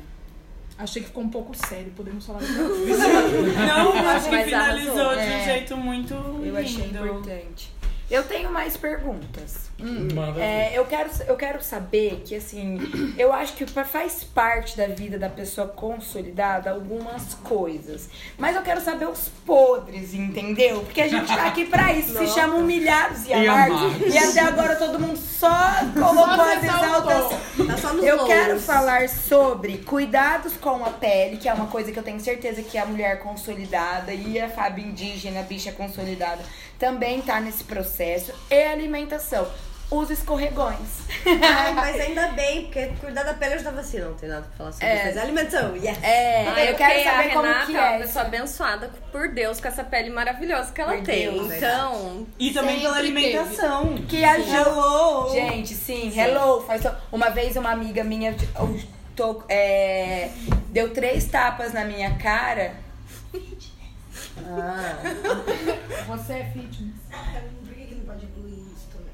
Achei que ficou um pouco sério, podemos falar coisa. Não, acho que Mas finalizou arrasou. de um É. jeito muito Eu achei importante. Eu tenho mais perguntas. Manda É, ver. eu, quero, eu quero saber que, assim, eu acho que fa- faz parte da vida da pessoa consolidada algumas coisas. Mas eu quero saber os podres, entendeu? Porque a gente tá aqui pra isso. Se chama humilhados e E amados. amados. E até agora todo mundo só colocou as exaltações. Tá Eu quero falar sobre cuidados com a pele, que é uma coisa que eu tenho certeza que a mulher consolidada e a Fábio indígena, a bicha consolidada, também tá nesse processo. E alimentação. Os escorregões. Ai, mas ainda bem, porque cuidar da pele ajuda vacina. Não tem nada pra falar sobre É. isso. Mas alimentação, yes. É, Ah, eu quero saber a como Renata que é uma é. pessoa abençoada por Deus com essa pele maravilhosa que ela Por tem. Deus, então, E também pela Sempre teve. alimentação. Que ajuda. Hello! Gente, sim, hello. Faz só- Uma vez uma amiga minha eu tô- é, deu três tapas na minha cara. Ah. Você é fitness. Por que, que não pode incluir isso também?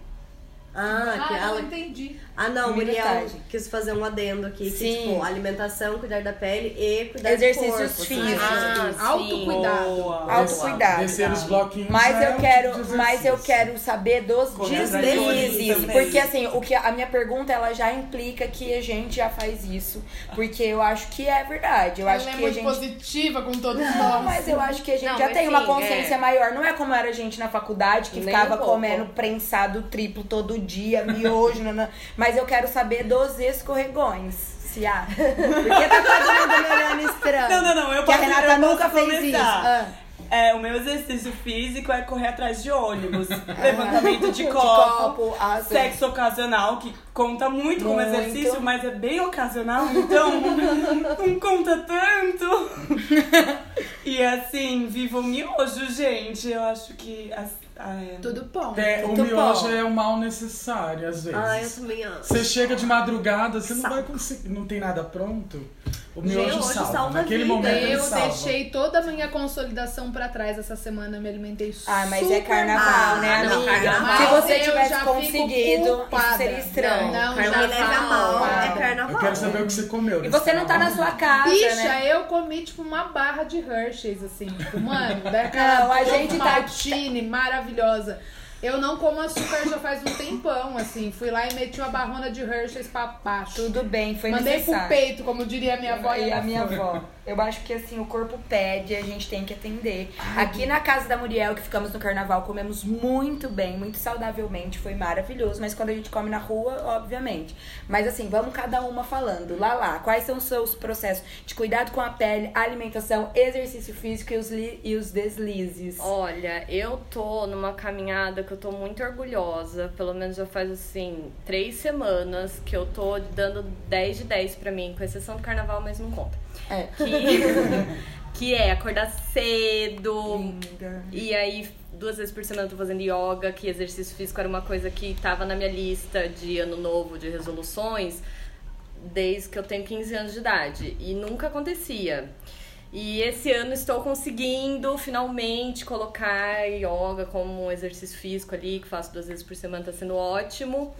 Ah, que Ah, não ela... entendi. Ah não, Comi Muriel quis fazer um adendo aqui. Que, Sim. tipo, alimentação, cuidar da pele e cuidar Exercícios do corpo. físicos. Ah, sim. Autocuidado. Boa. Autocuidado. Descer os bloquinhos. Mas é eu quero, tipo de mas eu quero saber dos deslizes, porque assim, o que a minha pergunta ela já implica que a gente já faz isso, porque eu acho que é verdade. Eu acho Ela é que a muito gente positiva com todos Não, nós. mas eu acho que a gente Não, já tem uma sim, consciência é. maior. Não é como era a gente na faculdade, que Nem ficava um comendo prensado triplo todo dia, miojo, nanã. Mas eu quero saber dos escorregões. Se há. Porque tá todo mundo me olhando estranho. Não, não, não, eu Que a posso, Renata eu posso nunca fez começar. isso. Ah. É, o meu exercício físico é correr atrás de ônibus, levantamento de De copo, copo, ah, sexo ocasional, que conta muito, como Muito. exercício, mas é bem ocasional, então não conta tanto. E assim, viva o miojo, gente. Eu acho que. As, ah, é. Tudo bom. É, o Muito miojo bom. é um mal necessário, às vezes. Ah, eu também amo. Você chega de madrugada, você não Saco. vai conseguir. Não tem nada pronto. O Miojo miojo salva. salva Naquele vida. momento Eu salva. deixei toda a minha consolidação pra trás essa semana, me alimentei super Ah, mas é carnaval, mal. né, não, amiga? carnaval. Se você tivesse conseguido, isso seria estranho. Não, Não já me leve a mal, é carnaval. Eu quero saber o que você comeu. E você não tá na sua casa, Bicha, né? eu comi tipo uma barra de Hershey's, assim, tipo, mano, daquela Não, a gente tá- maravilhosa. Eu não como açúcar já faz um tempão, assim. Fui lá e meti uma barrona de Hershey's pra baixo. Tudo bem, foi Mandei pro necessário. peito, como diria a minha avó. e a minha avó. Eu acho que assim, o corpo pede, a gente tem que atender. Aqui na casa da Muriel, que ficamos no carnaval, comemos muito bem, muito saudavelmente, foi maravilhoso. Mas quando a gente come na rua, obviamente. Mas assim, vamos cada uma falando. Lá lá, quais são os seus processos de cuidado com a pele, alimentação, exercício físico e os, e os deslizes? Olha, eu tô numa caminhada que eu tô muito orgulhosa. Pelo menos já faz assim, três semanas que eu tô dando 10 de 10 pra mim, com exceção do carnaval, mas não conta. É. Que, que é acordar cedo. Linda. E aí, duas vezes por semana eu tô fazendo yoga, que exercício físico era uma coisa que tava na minha lista de ano novo, de resoluções, desde que eu tenho 15 anos de idade. E nunca acontecia. E esse ano estou conseguindo finalmente colocar yoga como um exercício físico ali, que faço duas vezes por semana, tá sendo ótimo.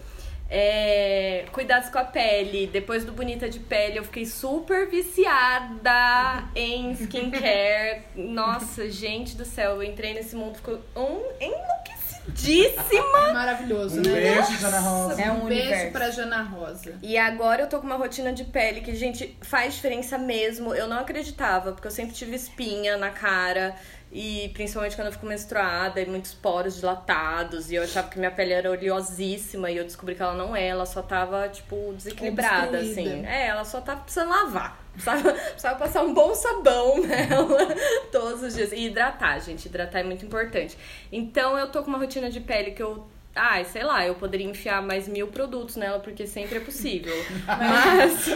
É, cuidados com a pele. Depois do Bonita de Pele, eu fiquei super viciada em skincare. Nossa, gente do céu, eu entrei nesse mundo, ficou um enlouquecidíssima. É maravilhoso, Um né? beijo, Jana Rosa. É um um beijo universo. pra Jana Rosa. E agora eu tô com uma rotina de pele que, gente, faz diferença mesmo. Eu não acreditava, porque eu sempre tive espinha na cara. E principalmente quando eu fico menstruada e muitos poros dilatados. E eu achava que minha pele era oleosíssima. E eu descobri que ela não é, ela só tava, tipo, desequilibrada, Obstruída. assim. É, ela só tava precisando lavar. Precisava, precisava passar um bom sabão nela todos os dias. E hidratar, gente. Hidratar é muito importante. Então eu tô com uma rotina de pele que eu. Ai, sei lá, eu poderia enfiar mais mil produtos nela, porque sempre é possível. Mas.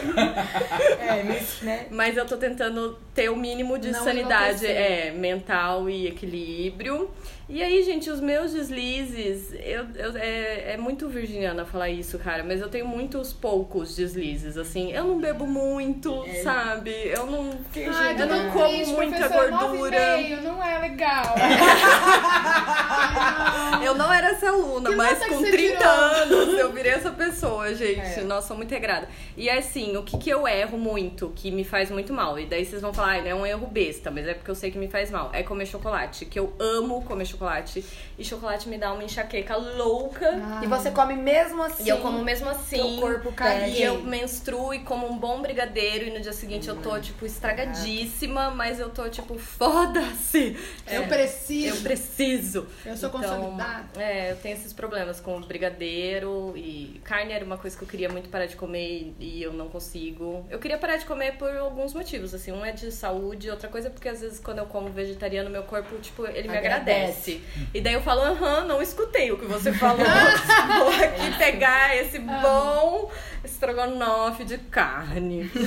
É, mas, né? Mas eu tô tentando ter o mínimo de Não sanidade é, mental e equilíbrio. E aí, gente, os meus deslizes, eu, eu- é, é muito virginiana falar isso, cara, mas eu tenho muitos poucos deslizes, assim. Eu não bebo muito, sabe? Eu não, Ai, eu não tô como triste, muita gordura. 9,5, não é legal. Eu não era essa aluna, Que mas com você 30 tirou? anos eu virei essa pessoa, gente. É. Nossa, sou muito regrada. E assim, o que, que eu erro muito, que me faz muito mal? E daí vocês vão falar, ah, é um erro besta, mas é porque eu sei que me faz mal. É comer chocolate, que eu amo comer chocolate chocolate. E chocolate me dá uma enxaqueca louca. E você come mesmo assim. E eu como mesmo assim. Teu corpo Caguei. pede. E eu menstruo e como um bom brigadeiro e no dia seguinte eu tô, tipo, estragadíssima, mas eu tô, tipo, foda-se. Eu É, preciso. Eu preciso. Eu sou Então, consolidada. É, eu tenho esses problemas com brigadeiro e carne era uma coisa que eu queria muito parar de comer e eu não consigo. Eu queria parar de comer por alguns motivos, assim, um é de saúde, outra coisa é porque às vezes quando eu como vegetariano, meu corpo, tipo, ele me Agradece. agradece. E daí eu falo, aham, não escutei o que você falou. Vou aqui pegar esse bom estrogonofe de carne.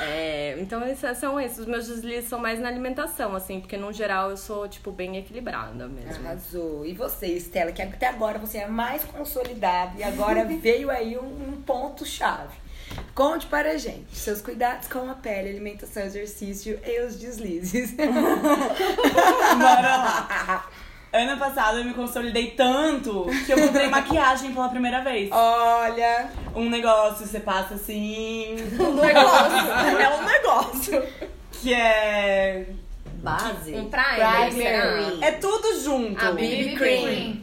É, então esses são esses. Os meus deslizes são mais na alimentação, assim, porque no geral eu sou, tipo, bem equilibrada mesmo. Arrasou. E você, Estela, que até agora você é mais consolidada e agora veio aí um, um ponto-chave. Conte para a gente seus cuidados com a pele, alimentação, exercício e os deslizes. Bora lá. Ano passado eu me consolidei tanto que eu comprei maquiagem pela primeira vez. Olha, Um negócio, você passa assim. um negócio. é um negócio. Que é. Base. Um primer, será? É tudo junto. Ah, BB cream.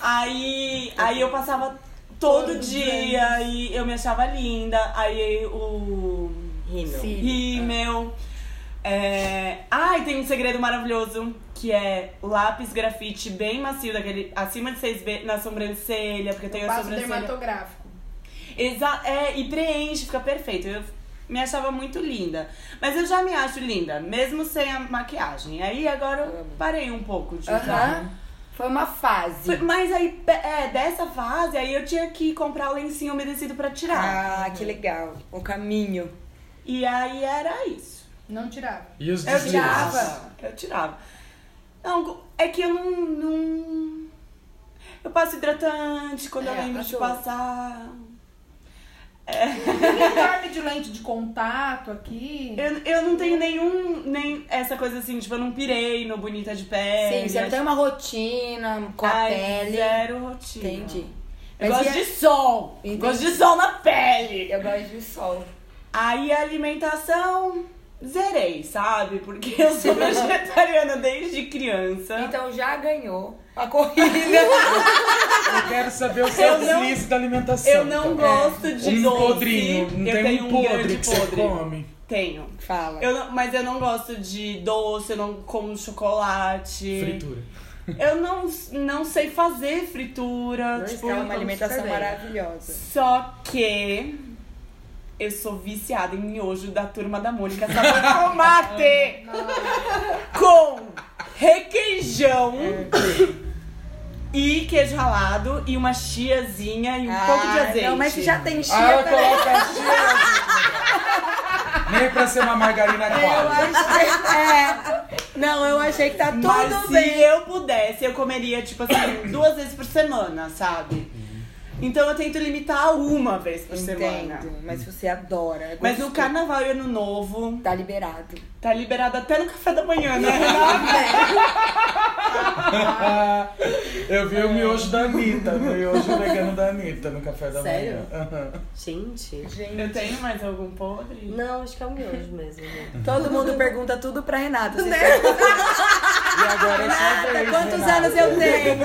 Aí, aí eu passava todo dia e eu me achava linda. Aí o Rímel. rímel. É... Ai, tem um segredo maravilhoso que é lápis grafite bem macio, daquele acima de 6B na sobrancelha, porque tem a sobrancelha. dermatográfico. Exa é, e preenche, fica perfeito. Eu me achava muito linda. Mas eu já me acho linda, mesmo sem a maquiagem. Aí agora eu parei um pouco de usar. Foi uma fase. Foi- Mas aí, é, dessa fase, aí eu tinha que comprar o lencinho umedecido pra tirar. Ah, que legal. O caminho. E aí era isso. Não tirava. E os Eu tirava. Eu tirava. Não, é que eu não. não... Eu passo hidratante quando eu É, lembro de passar. Ninguém dorme de lente de contato aqui. Eu, eu não tenho nenhum. nem essa coisa assim, tipo, eu não pirei no Bonita de Pele. Sim, você não tem uma rotina com a Ai, pele. Zero rotina. Entendi. Eu Mas gosto de sol. Entendi. Gosto de sol na pele. Eu gosto de sol. Aí a alimentação, zerei, sabe? Porque eu sou vegetariana desde criança. Então já ganhou a corrida. Eu quero saber o seu deslize da alimentação. eu não então. gosto de um doce. podrinho. Não eu tem tenho um um podre que podre. você come. Tenho. Fala. Eu não- mas eu não gosto de doce, eu não como chocolate. Fritura. Eu não, não sei fazer fritura. Não, tipo, é uma alimentação maravilhosa. Só que eu sou viciada em miojo da turma da Mônica sabor tomate com requeijão e queijo ralado e uma chiazinha e um pouco de azeite. Ah, Não, mas já tem chia Ah, ela também. coloca a chia. Nem pra ser uma margarina Eu quadra. achei, é. Não, eu achei que tá tudo Mas se bem. eu pudesse, eu comeria, tipo assim, duas vezes por semana, sabe? Então eu tento limitar a uma vez por semana. Entendo, mas você adora. é Mas no carnaval e ano novo, Tá liberado. tá liberado até no café da manhã, né, Renata? Eu vi o miojo da Anitta, o miojo vegano da Anitta no café da Sério? manhã. Aham. Gente. Eu tenho mais algum podre? Não, acho que é o miojo mesmo. né? Todo mundo pergunta tudo pra Renata. E agora é Renata, vez, quantos Renata. anos eu tenho?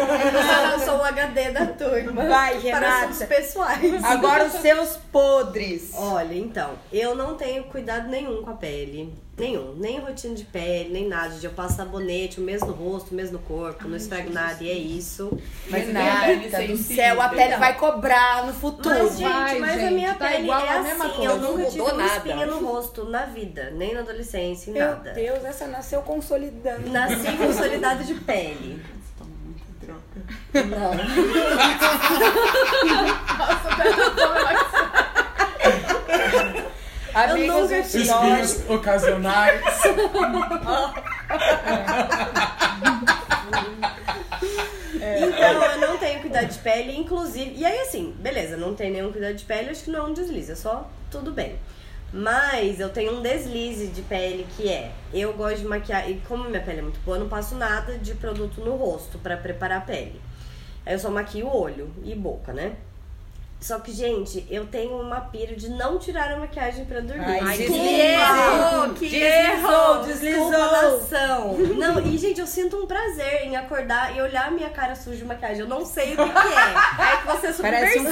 Eu sou o HD da turma. Vai, Para Renata. assuntos pessoais. Agora os seus podres. Olha, então, eu não tenho cuidado nenhum com a pele. Nenhum. Nem rotina de pele, nem nada. De eu passo sabonete, o mesmo rosto, o mesmo corpo, não esfrego nada e é isso. Mas Renata do céu, a pele Então. vai cobrar no futuro. Mas, gente, vai, mas a gente, minha tá pele igual é a mesma assim. coisa. Eu nunca tive uma nada. espinha no rosto na vida, nem na adolescência, Meu nada. Deus, essa nasceu consolidando. Nasci consolidada de pele. Não. Amigos, nunca os tive. nós- Espinhos ocasionais. Então, eu não tenho cuidado de pele, inclusive. E aí, assim, beleza, não tem nenhum cuidado de pele, acho que não é um deslize, é só tudo bem. Mas eu tenho um deslize de pele que é: eu gosto de maquiar, e como minha pele é muito boa, eu não passo nada de produto no rosto pra preparar a pele. Aí eu só maquio o olho e boca, né? Só que, gente, eu tenho uma pira de não tirar a maquiagem pra dormir. Ai, deslizou, Que deslizou, erro! deslizou. Desculpa, nação. Não, e gente, eu sinto um prazer em acordar e olhar a minha cara suja de maquiagem. Eu não sei o que, que é. É que você é Parece um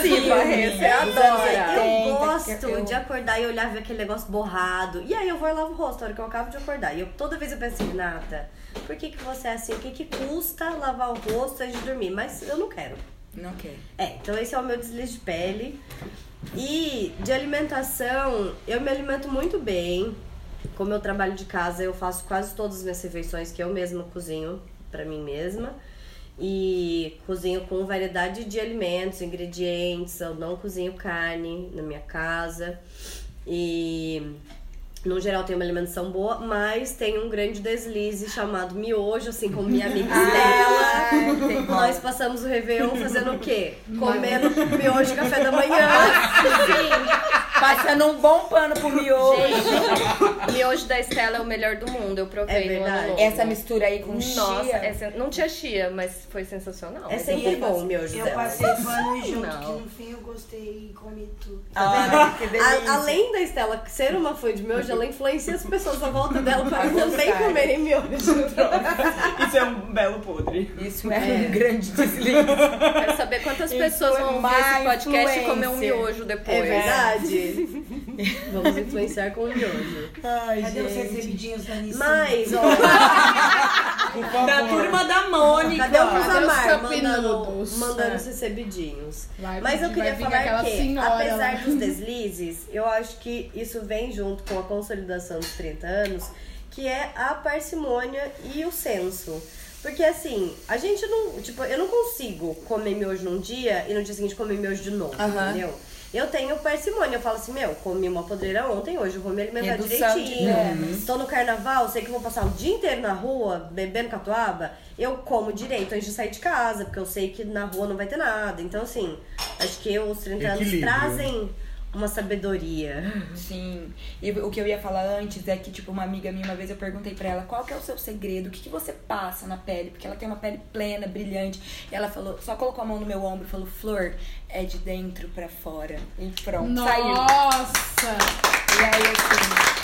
adora. Eu Tenta, gosto eu- de acordar e olhar ver aquele negócio borrado. E aí eu vou e lavo o rosto, a hora que eu acabo de acordar. E eu, toda vez eu penso assim, Renata, por que, que você é assim? O que, que custa lavar o rosto antes de dormir? Mas eu não quero. Não quer. É, então esse é o meu deslize de pele. E de alimentação, eu me alimento muito bem. Como eu trabalho de casa, eu faço quase todas as minhas refeições que eu mesma cozinho pra mim mesma. E cozinho com variedade de alimentos, ingredientes. Eu não cozinho carne na minha casa. E no geral tenho uma alimentação boa, mas tem um grande deslize chamado miojo, assim como minha amiga Estela. Ah, entendi. Nós passamos o Réveillon fazendo o quê? Comendo miojo café da manhã. Sim. Passando um bom pano pro miojo. Gente, miojo da Estela é o melhor do mundo. Eu provei É no verdade. ano novo. Essa mistura aí com Nossa, chia. é sen- não tinha chia, mas foi sensacional. É sempre bom o miojo Eu dela. passei pano junto, Não. que no fim eu gostei e comi tudo. Ah, que delícia. A- além da Estela ser uma fã de miojo, ela influencia as pessoas à volta dela para também comerem miojo. Isso é um belo podre. Isso é, um grande deslize. Quero saber quantas pessoas vão ver esse podcast e influência. comer um miojo depois. É verdade. Vamos influenciar com o miojo. Ai, Cadê os recebidinhos da Nissin? Mas, ó. Da turma da Mônica. cadê os Cruzamar mandando, mandando É. os recebidinhos? Vai- Mas eu queria falar que, senhora apesar lá. dos deslizes, eu acho que isso vem junto com a consolidação dos 30 anos, que é a parcimônia e o senso. Porque assim, a gente não. Tipo, eu não consigo comer miojo num dia e no dia seguinte comer miojo de novo, entendeu? Eu tenho parcimônia, eu falo assim, meu, comi uma podreira ontem, hoje eu vou me alimentar Redução de direitinho. danos. Tô no carnaval, sei que vou passar o dia inteiro na rua, bebendo catuaba, eu como direito antes de sair de casa, porque eu sei que na rua não vai ter nada. Então, assim, acho que os 30 anos Equilíbrio. trazem uma sabedoria. Sim. E o que eu ia falar antes é que, tipo, uma amiga minha, uma vez eu perguntei pra ela qual que é o seu segredo, o que, que você passa na pele, porque ela tem uma pele plena, brilhante. E ela falou, só colocou a mão no meu ombro e falou, Flor, é de dentro pra fora. E pronto, saiu. Nossa! E aí, assim.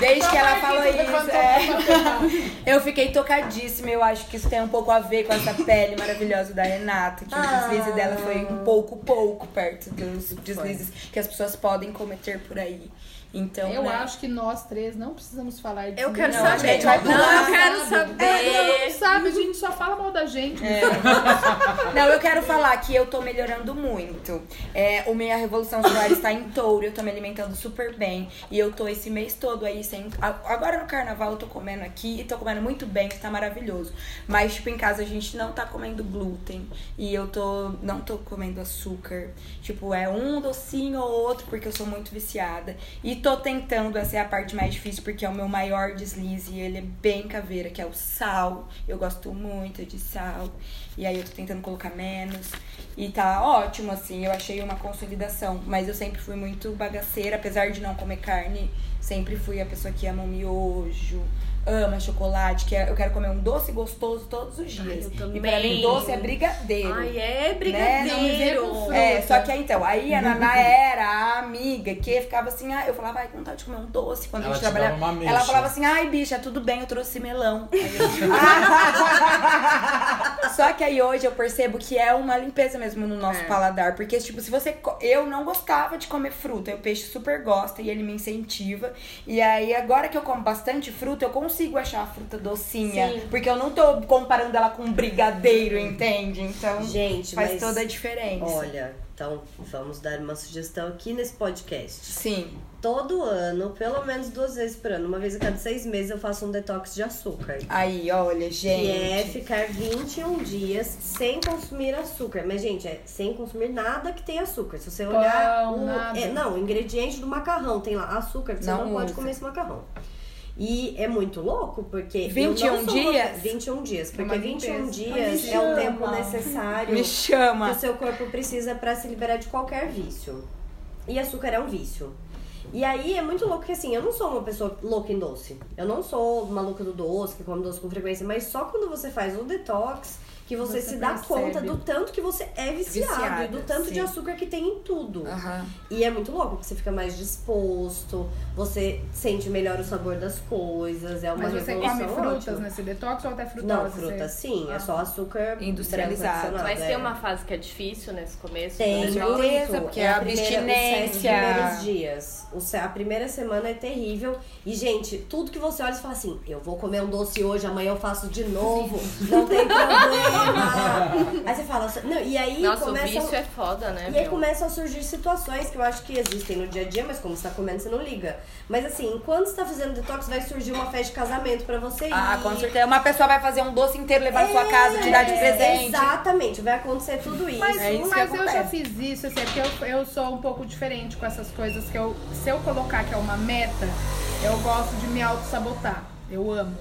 Desde que ela falou isso, é, eu fiquei tocadíssima. Eu acho que isso tem um pouco a ver com essa pele maravilhosa da Renata. Que o deslize dela foi um pouco, pouco perto dos deslizes que as pessoas podem cometer por aí. Então, Eu né? acho que nós três não precisamos falar disso. Eu quero Não, a saber. gente vai Não, pular. eu quero É, saber. não sabe, a gente só fala mal da gente. É. Não, eu quero falar que eu tô melhorando muito. É, o minha revolução solar está em touro, eu tô me alimentando super bem. E eu tô esse mês todo aí sem. a- Agora no carnaval eu tô comendo aqui e tô comendo muito bem, que tá maravilhoso. Mas, tipo, em casa a gente não tá comendo glúten. E eu tô. não tô comendo açúcar. Tipo, é um docinho ou outro, porque eu sou muito viciada. E tô tentando, essa é a parte mais difícil, porque é o meu maior deslize. E ele é bem caveira, que é o sal. Eu gosto muito de sal. E aí eu tô tentando colocar menos. E tá ótimo, assim. Eu achei uma consolidação. Mas eu sempre fui muito bagaceira, apesar de não comer carne. Sempre fui a pessoa que ama miojo, ama chocolate, que é- eu quero comer um doce gostoso todos os dias. eu também. e pra mim, doce é brigadeiro. Ai, é Né? brigadeiro. Não me vê É, fruta. só que aí, então, aí a Naná era a amiga que ficava assim, ah, eu falava, ai, com vontade de comer um doce quando Ela a gente trabalhava. Ela falava assim, ai, bicha, tudo bem, eu trouxe melão. Aí eu, "Ah." Só que aí hoje eu percebo que é uma limpeza mesmo no nosso É. paladar. Porque, tipo, se você. Eu não gostava de comer fruta. E o peixe super gosta e ele me incentiva. E aí, agora que eu como bastante fruta, eu consigo achar a fruta docinha. Sim. Porque eu não tô comparando ela com um brigadeiro, entende? Então. Gente, Faz mas toda a diferença. Olha, então vamos dar uma sugestão aqui nesse podcast. Sim. Todo ano, pelo menos duas vezes por ano, uma vez a cada seis meses, eu faço um detox de açúcar. Aí, olha, gente. Que é ficar 21 dias sem consumir açúcar. Mas, gente, é sem consumir nada que tenha açúcar. Se você olhar. Pão, o, nada. é, não, o ingrediente do macarrão tem lá açúcar, você Não não, pode comer esse macarrão. E é muito louco, porque. eu 21 não sou uma- dias? 21 dias. Porque uma 21 limpeza. dias é o tempo necessário Me que chama. o seu corpo precisa pra se liberar de qualquer vício. E açúcar é um vício. E aí é muito louco que assim, eu não sou uma pessoa louca em doce. Eu não sou maluca do doce, que come doce com frequência, mas só quando você faz o detox que você, Você se dá percebe. conta do tanto que você é viciado Viciada, e do tanto de sim. açúcar que tem em tudo. Aham. E é muito louco, porque você fica mais disposto, você sente melhor o sabor das coisas, é uma Mas você come frutas ótima. nesse detox ou até frutose? Não, fruta Você- sim, é Ah. só açúcar Industrializado. Mas é. tem uma fase que é difícil nesse começo. Tem, certeza, negócio? porque é a primeira- abstinência- primeiros dias. A primeira semana é terrível. E, gente, tudo que você olha e fala assim: eu vou comer um doce hoje, amanhã eu faço de novo, não tem problema. aí você fala, não, e aí Nossa, o começa. vício é foda, né? E aí meu? começam a surgir situações que eu acho que existem no dia a dia, mas como você tá comendo, você não liga. Mas assim, enquanto você tá fazendo detox, vai surgir uma festa de casamento pra você ir. Ah, com certeza. Uma pessoa vai fazer um doce inteiro, levar na sua casa, te dar de É, presente. Exatamente, vai acontecer tudo isso. Mas, É isso mas eu já fiz isso, assim, é porque eu, eu sou um pouco diferente com essas coisas que eu. Se eu colocar que é uma meta, eu gosto de me auto-sabotar. Eu amo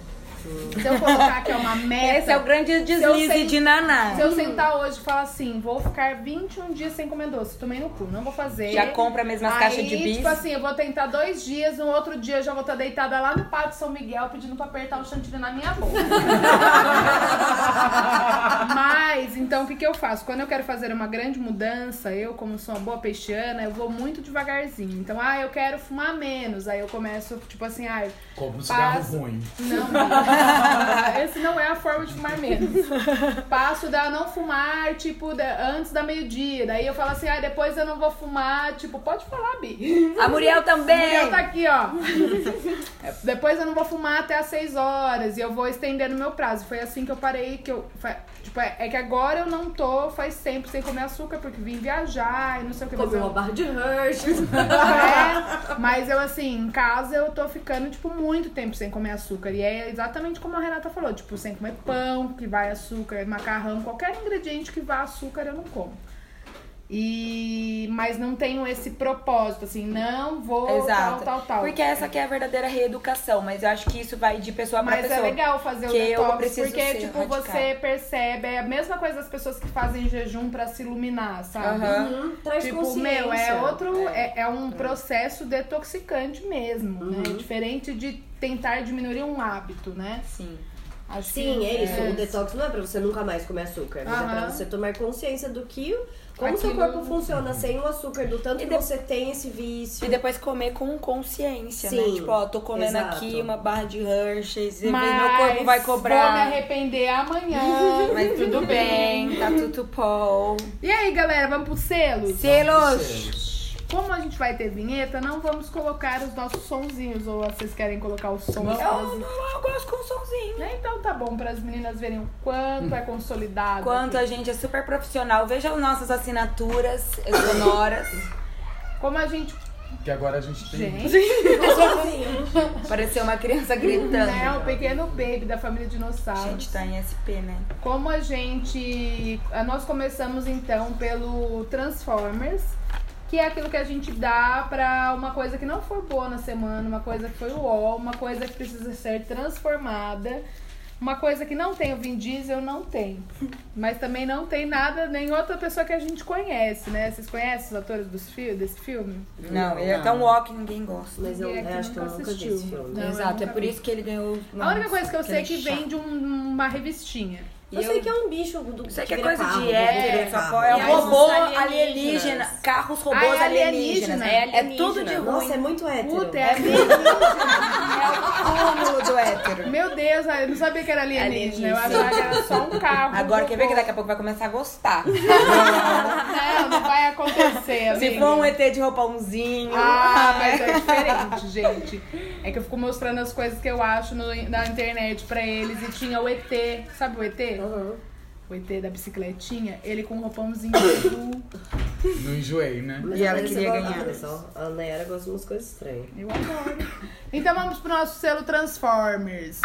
Se eu colocar que é uma meta. Esse é o grande deslize sei- de Naná. Se eu sentar hoje e falar assim, vou ficar 21 dias sem comer doce, tomei no cu, não vou fazer. Já compra mesmo as caixas de bis. tipo assim, eu vou tentar dois dias, no outro dia eu já vou estar deitada lá no Pátio São Miguel pedindo pra apertar o chantilly na minha boca. Mas, então, o que, que eu faço? Quando eu quero fazer uma grande mudança, eu, como sou uma boa peixiana, eu vou muito devagarzinho. Então, ah, eu quero fumar menos. Aí eu começo, tipo assim, ah, Como um cigarro Passa. ruim. não, esse não é a forma de fumar menos. Passo da não fumar, tipo, da- antes da meio-dia. Daí eu falo assim, ah, depois eu não vou fumar. Tipo, pode falar, Bi. A Muriel também. Muriel tá aqui, ó. depois eu não vou fumar até às 6 horas. E eu vou estendendo meu prazo. Foi assim que eu parei, que eu. Tipo, é, é que agora eu não tô faz tempo sem comer açúcar, porque vim viajar e não sei o que. Comi eu- uma barra de Hershey's. é, mas eu assim, em casa eu tô ficando, tipo, muito tempo sem comer açúcar. E é exatamente como a Renata falou, tipo, sem comer pão, que vai açúcar, macarrão, qualquer ingrediente que vá açúcar eu não como. E mas não tenho esse propósito, assim, não vou Exato. tal, tal, tal. Porque essa que é a verdadeira reeducação, mas eu acho que isso vai de pessoa pra Mas pessoa. é legal fazer o que eu detox, preciso porque, ser tipo, radical. você percebe, é a mesma coisa das pessoas que fazem jejum pra se iluminar, sabe? Aham. Uhum, traz Tipo, consciência. meu, é outro. É, é um processo detoxicante mesmo, né? Diferente de tentar diminuir um hábito, né? Sim. Acho Sim, que é isso. O detox não é pra você nunca mais comer açúcar, mas é pra Aham. você tomar consciência do que. Como seu Aquilo- corpo funciona sem o açúcar, do tanto E que de- você tem esse vício. E depois comer com consciência, né? Sim, Tipo, ó, tô comendo exato. aqui uma barra de Hershey's e Mas meu corpo vai Vou me cobrar. arrepender amanhã. Mas tudo bem, tá tudo bom. E aí, galera, vamos pro selos? Selos! Como a gente vai ter vinheta, não vamos colocar os nossos sonzinhos. Ou vocês querem colocar os sons? Eu, pras- não, eu gosto com somzinho. Né? Então tá bom, para as meninas verem o quanto é consolidado. Quanto aqui. a gente é super profissional. Veja as nossas assinaturas sonoras. Como a gente. Que agora a gente tem. Gente, Pareceu uma criança gritando. né? O pequeno baby da família A dinossauro. gente tá em SP, né? Como a gente. Nós começamos então pelo Transformers, que é aquilo que a gente dá pra uma coisa que não foi boa na semana, uma coisa que foi o ó, uma coisa que precisa ser transformada. Uma coisa que não tem o Vin Diesel, não tem. Mas também não tem nada, nem outra pessoa que a gente conhece, né? Vocês conhecem os atores dos fi desse filme? Não, ele é tão walk que ninguém gosta. Mas eu, Ninguém eu acho que eu nunca assistiu. esse filme. Não, eu Exato, é por vi. isso que ele ganhou. A única coisa que eu sei é que vem de um- uma revistinha. Eu sei que é um bicho do Isso aqui que é vira coisa carro, de que carro. é E um robô alienígena, alienígenas. carros robôs Ah, é alienígenas. alienígena. É, tudo de ruim. Nossa, é muito hétero. Puta, é Cúmulo do hétero. Meu Deus, eu não sabia que era alienígena. Eu achava que era só um carro. Agora quer ver que daqui a pouco vai começar a gostar. Não, não vai acontecer, Se amiga. for um ET de roupãozinho. Ah, ai. mas é diferente, gente. É que eu fico mostrando as coisas que eu acho no- na internet pra eles. E tinha o ET, sabe o ET? Uhum. O ET da bicicletinha, ele com um roupãozinho azul. Não enjoei, né? Mas E ela queria ganhar. só, A Nayara gosta de umas coisas estranhas. Eu adoro. Então vamos pro nosso selo Transformers.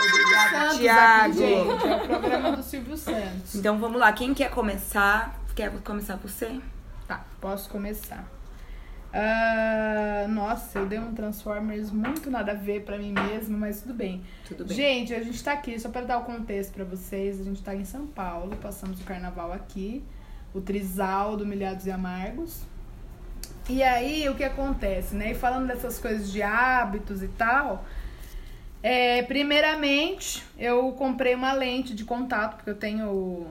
Obrigada, Santos aqui, gente. É o programa do Silvio Santos. Então vamos lá, quem quer começar? Quer começar você? Tá, posso começar. Ah, nossa, eu dei um Transformers muito nada a ver pra mim mesma, mas tudo bem. Tudo bem. Gente, a gente tá aqui, só pra dar o contexto pra vocês, a gente tá em São Paulo, passamos o carnaval aqui, o Trisal do Milhados e Amargos. E aí, o que acontece, né? E falando dessas coisas de hábitos e tal, é, primeiramente, eu comprei uma lente de contato, porque eu tenho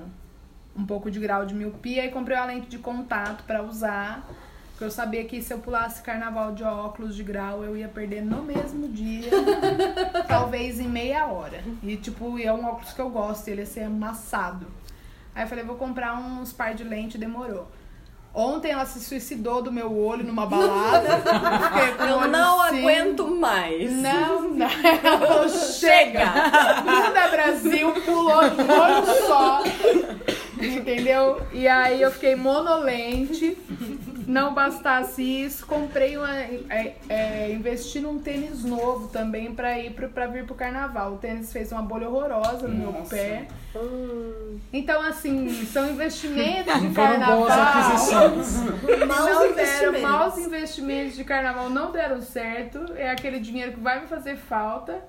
um pouco de grau de miopia, e comprei uma lente de contato pra usar. Porque eu sabia que se eu pulasse carnaval de óculos de grau, eu ia perder no mesmo dia, talvez em meia hora. E, tipo, é um óculos que eu gosto, ele ia ser amassado. Aí eu falei, vou comprar uns par de lente, demorou. Ontem ela se suicidou do meu olho numa balada. Eu não assim. aguento mais. Não, não. Ela falou, chega! Muda Brasil, pulou de um olho só. Entendeu? E aí eu fiquei monolente. Não bastasse isso, comprei uma. É, é, investi num tênis novo também pra ir pro, pra vir pro carnaval. O tênis fez uma bolha horrorosa no meu Nossa. pé. Então, assim, são investimentos de carnaval. aquisições. Maus Não deram, investimentos. maus investimentos de carnaval não deram certo. É aquele dinheiro que vai me fazer falta.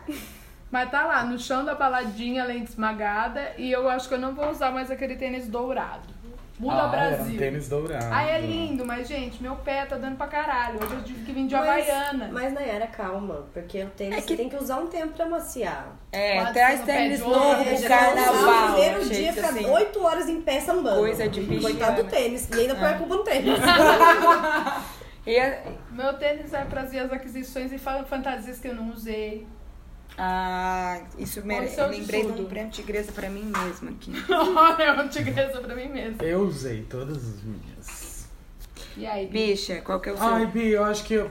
Mas tá lá, no chão da baladinha, lente esmagada. E eu acho que eu não vou usar mais aquele tênis dourado. Muda Ah, era Brasil. um tênis dourado. Ah, é lindo, mas, gente, meu pé tá dando pra caralho. Hoje eu tive que vir de Mas- Havaiana. Mas, Nayara, calma. Porque o tênis É que- tem que usar um tempo pra maciar. É, traz no pé tênis novo pro carnaval. No primeiro gente, dia, fica assim. 8 horas em pé sambando. Coisa de bichana. Coitado do tênis. E ainda põe a culpa no tênis. E é- Meu tênis é pra as aquisições e fa- fantasias que eu não usei. Ah, isso mere... Aconteceu eu de lembrei de tudo. um prêmio tigresa pra mim mesma aqui. Olha, é uma tigresa pra mim mesmo. Eu usei todas as minhas. E aí, Bi? Bicha, qual que é o seu? Ai, Bi, eu acho que eu,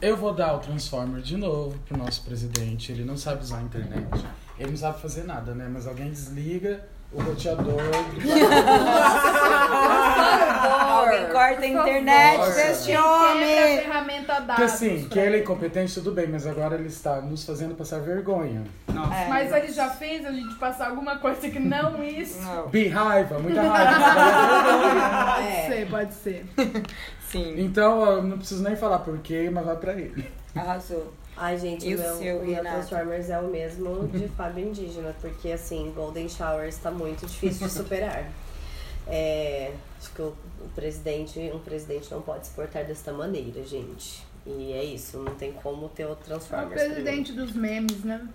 eu vou dar o Transformer de novo pro nosso presidente. Ele não sabe usar a internet. Ele não sabe fazer nada, né? Mas alguém desliga o roteador. Alguém corta a internet favor. deste quebra a homem. ferramenta dada. Porque assim, que ele é incompetente, tudo bem, mas agora ele está nos fazendo passar vergonha. Nossa. É. Mas ele já fez a gente passar alguma coisa que não isso. Não. Bi, raiva, muita raiva. Pode É. ser, pode ser. Sim, então, eu não preciso nem falar porquê, mas vai pra ele. arrasou. Ai, gente, E o meu, seu, o meu? Transformers é o mesmo de Fábio Indígena, porque assim, Golden Showers tá muito difícil de superar. É, acho que o, o presidente, um presidente não pode se portar desta maneira, gente. E é isso, não tem como ter o É o Transformers. presidente dos memes, né?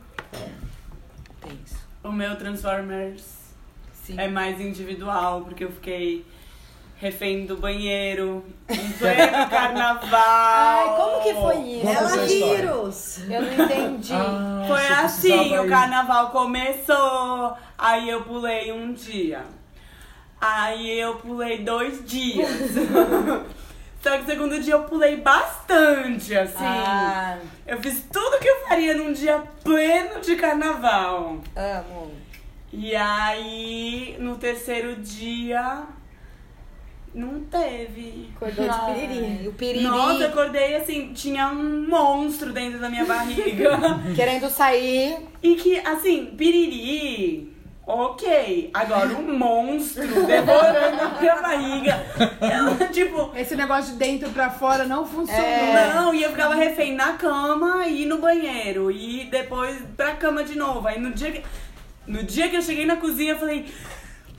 Tem isso. O meu Transformers Sim. é mais individual, porque eu fiquei refém do banheiro, em pleno carnaval. Ai, como que foi isso? Ela história. vírus! Eu não entendi. Ah, Foi assim, o ir. carnaval começou, aí eu pulei um dia. Aí eu pulei dois dias. Só que o segundo dia eu pulei bastante, assim. Ah, Eu fiz tudo que eu faria num dia pleno de carnaval. amo. E aí, no terceiro dia, não teve. Acordou de piriri. O piriri Nossa, eu acordei assim, tinha um monstro dentro da minha barriga. querendo sair. e que, assim, piriri, ok. Agora, um monstro devorando a minha barriga. Eu, tipo, Esse negócio de dentro pra fora não funcionou. É. Não, e eu ficava refém na cama e no banheiro. E depois pra cama de novo. Aí no dia que, no dia que eu cheguei na cozinha, eu falei.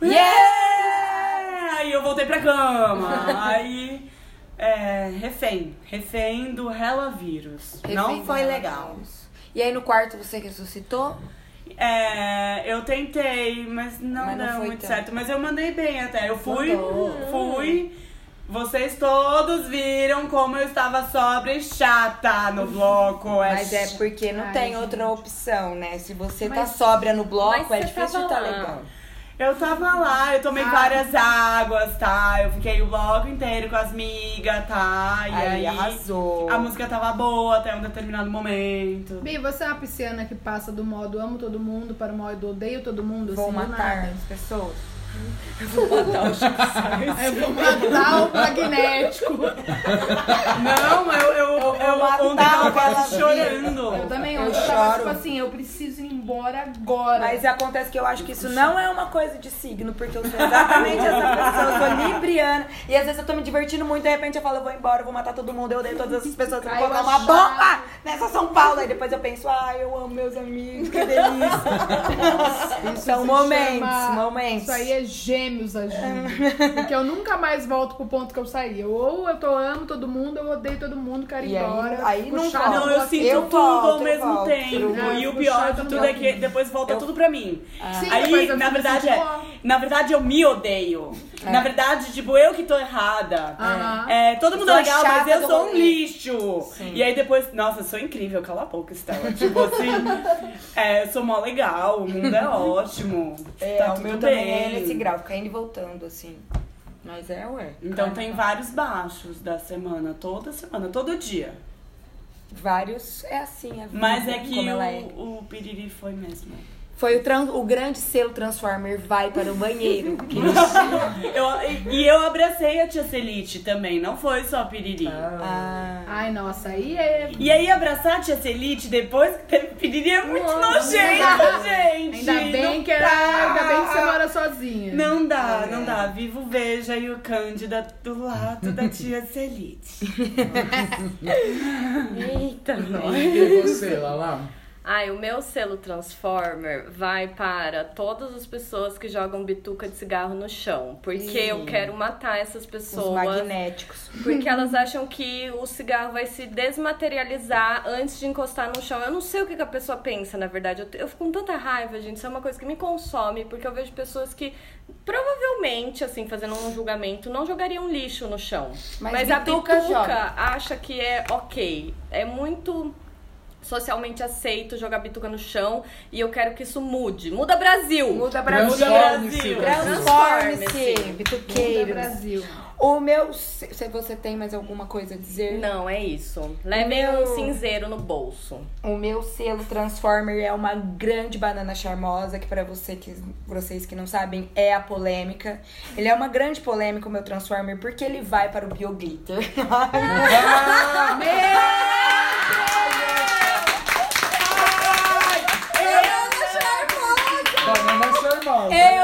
Yeah! Aí eu voltei pra cama. Aí. É, refém. Refém do Hella vírus. Não Refém foi do legal. E aí no quarto você ressuscitou? É, eu tentei, mas não Mas não deu muito tanto. certo. Mas eu mandei bem até. Eu fui, Mandou. fui. Vocês todos viram como eu estava sobra e chata no bloco. Mas é porque não Ai, tem gente. outra opção, né? Se você tá Mas- sóbria no bloco, é difícil tava tá legal. Eu tava lá, eu tomei Ah. várias águas, tá? Eu fiquei o bloco inteiro com as migas, tá? E Aí, aí, arrasou. a música tava boa até um determinado momento. Bi, você é uma pisciana que passa do modo amo todo mundo para o modo odeio todo mundo, Vou assim, matar as pessoas. Eu vou matar o magnético. Não, quase chorando. Eu também, Eu eu, tava choro. tipo assim, eu preciso ir embora agora. Mas acontece que eu acho que isso não é uma coisa de signo, porque eu sou exatamente essa pessoa, eu sou libriana. E às vezes eu tô me divertindo muito, de repente eu falo, eu vou embora, eu vou matar todo mundo, eu odeio todas essas pessoas, eu vou colocar eu uma bomba nessa São Paulo. Aí depois eu penso, ai, eu amo meus amigos, que delícia. Isso São momentos, chama- momentos. Isso aí é gêmeos agindo. Porque eu nunca mais volto pro ponto que eu saí. Eu, ou eu tô amo todo mundo, eu odeio todo mundo, quero ir E aí- embora. aí não puxar volta. Não, eu sinto Eu tudo volto, ao mesmo volto. tempo. Ah, e o pior de tudo é que depois volta Eu- tudo pra mim. Sim, Aí, na fico verdade, assim, é. ó. Na verdade, eu me odeio. É. Na verdade, tipo, eu que tô errada. É, todo mundo é legal, mas eu sou um lixo. Sim. E aí depois, nossa, eu sou incrível, cala a boca, Estela. Tipo assim, é, eu sou mó legal, o mundo é ótimo. É, tá o meu bem. também é nesse grau, fica indo e voltando, assim. Mas é, ué. Então tem vários baixos da semana, toda semana, todo dia. Vários, é assim a vida, Mas é que como o, é. o piriri foi mesmo. Foi o, o grande selo Transformer vai para o banheiro. Eu, e eu abracei a tia Celite também, não foi só piriri. Ah. Ai, nossa, aí é. E aí, abraçar a tia Celite depois que teve piriri é muito nojento, gente. Ainda bem Não que era. dá. Ainda bem que você mora sozinha. Não dá, não dá. Viva o Veja e o Cândida do lado da tia Celite. Eita, nós. E você, Lala? Ai, o meu selo Transformer vai para todas as pessoas que jogam bituca de cigarro no chão. Porque eu quero matar essas Os pessoas. magnéticos. Porque elas acham que o cigarro vai se desmaterializar antes de encostar no chão. Eu não sei o que, que a pessoa pensa, na verdade. Eu, eu fico com tanta raiva, gente. Isso é uma coisa que me consome, porque eu vejo pessoas que provavelmente, assim, fazendo um julgamento, não jogariam lixo no chão. Mas Mas, a bituca bituca joga. acha que é ok. É muito socialmente aceito jogar bituca no chão e eu quero que isso mude. Muda Brasil! Muda Brasil. Transforme-se. Transforme-se, Transforme-se. bituqueiros. Muda Brasil. O meu. Se se você tem mais alguma coisa a dizer? Não, é isso. Levem meu- um cinzeiro no bolso. O meu selo Transformer é uma grande banana charmosa, que para você que, vocês que não sabem, é a polêmica. Ele é uma grande polêmica, o meu Transformer, porque ele vai para o Bioglitter. Banana charmosa.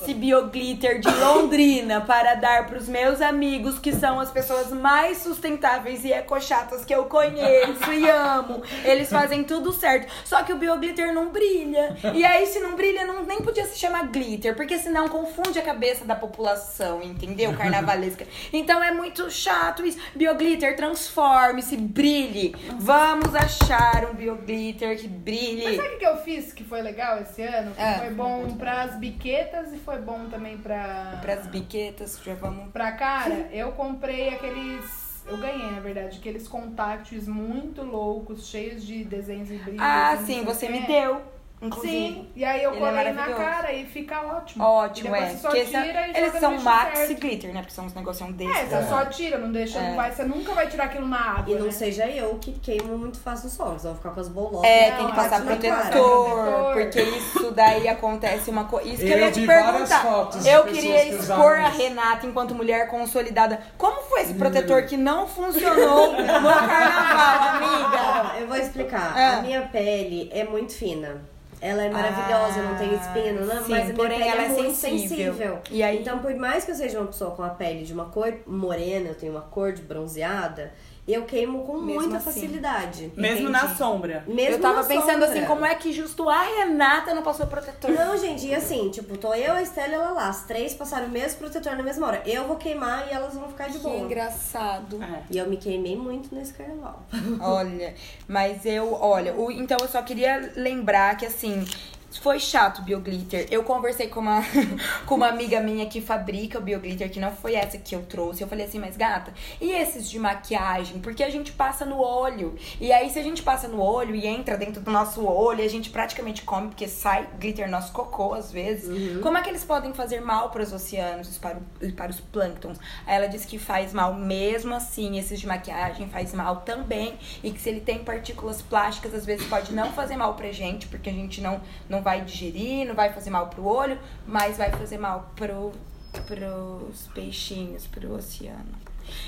Trouxe Bioglitter de Londrina para dar pros meus amigos, que são as pessoas mais sustentáveis e ecochatas que eu conheço e amo. Eles fazem tudo certo. Só que o Bioglitter não brilha. E aí, se não brilha, não, nem podia se chamar glitter, porque senão confunde a cabeça da população, entendeu? Carnavalesca. Então é muito chato isso. Bioglitter, transforme-se, brilhe. Vamos achar um Bioglitter que Mas brilhe. sabe o que eu fiz que foi legal esse ano? Ah. Foi bom pras biquetas e foi bom também pra. Pras biquetas, já vamos Pra cara, eu comprei aqueles. Eu ganhei, na verdade, aqueles contactos muito loucos, cheios de desenhos e brilhos. Ah, sim, você me deu. Inclusive. Sim, e aí eu Ele é colei na maravilhoso. cara e fica ótimo. Ótimo, e é. Você só Porque são- e eles são max e certo. glitter, né? Porque são uns negócios desses. É, você só tira, não deixa, É. não vai, você nunca vai tirar aquilo na água. E não né? seja eu que queimo muito fácil os sol, vão ficar com as bolotas. É, Não, tem que é passar protetor, porque isso daí acontece uma coisa. Isso que eu, Eu ia te perguntar. fotos Eu queria que expor a. Renata enquanto mulher consolidada. Como foi esse protetor que não funcionou no carnaval, amiga? Eu vou explicar. Ah. A minha pele é muito fina. Ela é maravilhosa, não tem espino, né? sim, mas a porém pele ela é, é muito sensível. sensível. E aí- Então, por mais que eu seja uma pessoa com a pele de uma cor morena, eu tenho uma cor de bronzeada, eu queimo com Mesmo muita assim. facilidade. Mesmo Entendi. na sombra. Mesmo eu tava na pensando sombra. assim, como é que justo a Renata não passou protetor? Não, gente, e assim, tipo, tô eu, a Estela e ela lá. As três passaram o mesmo protetor na mesma hora. Eu vou queimar e elas vão ficar de Que boa. engraçado. É. E eu me queimei muito nesse carnaval. Olha, mas eu, olha, o- então eu só queria lembrar que assim. Foi chato o Bioglitter. Eu conversei com uma, com uma amiga minha que fabrica o Bioglitter, que não foi essa que eu trouxe. Eu falei assim, mas gata, e esses de maquiagem? Porque a gente passa no olho. E aí, se a gente passa no olho e entra dentro do nosso olho, a gente praticamente come, porque sai glitter no nosso cocô às vezes. Como é que eles podem fazer mal para os oceanos e para, o- para os plânctons? Aí ela disse que faz mal mesmo assim, esses de maquiagem faz mal também. E que se ele tem partículas plásticas, às vezes pode não fazer mal pra gente, porque a gente não, não vai digerir, não vai fazer mal pro olho, mas vai fazer mal pro, pros peixinhos, pro oceano.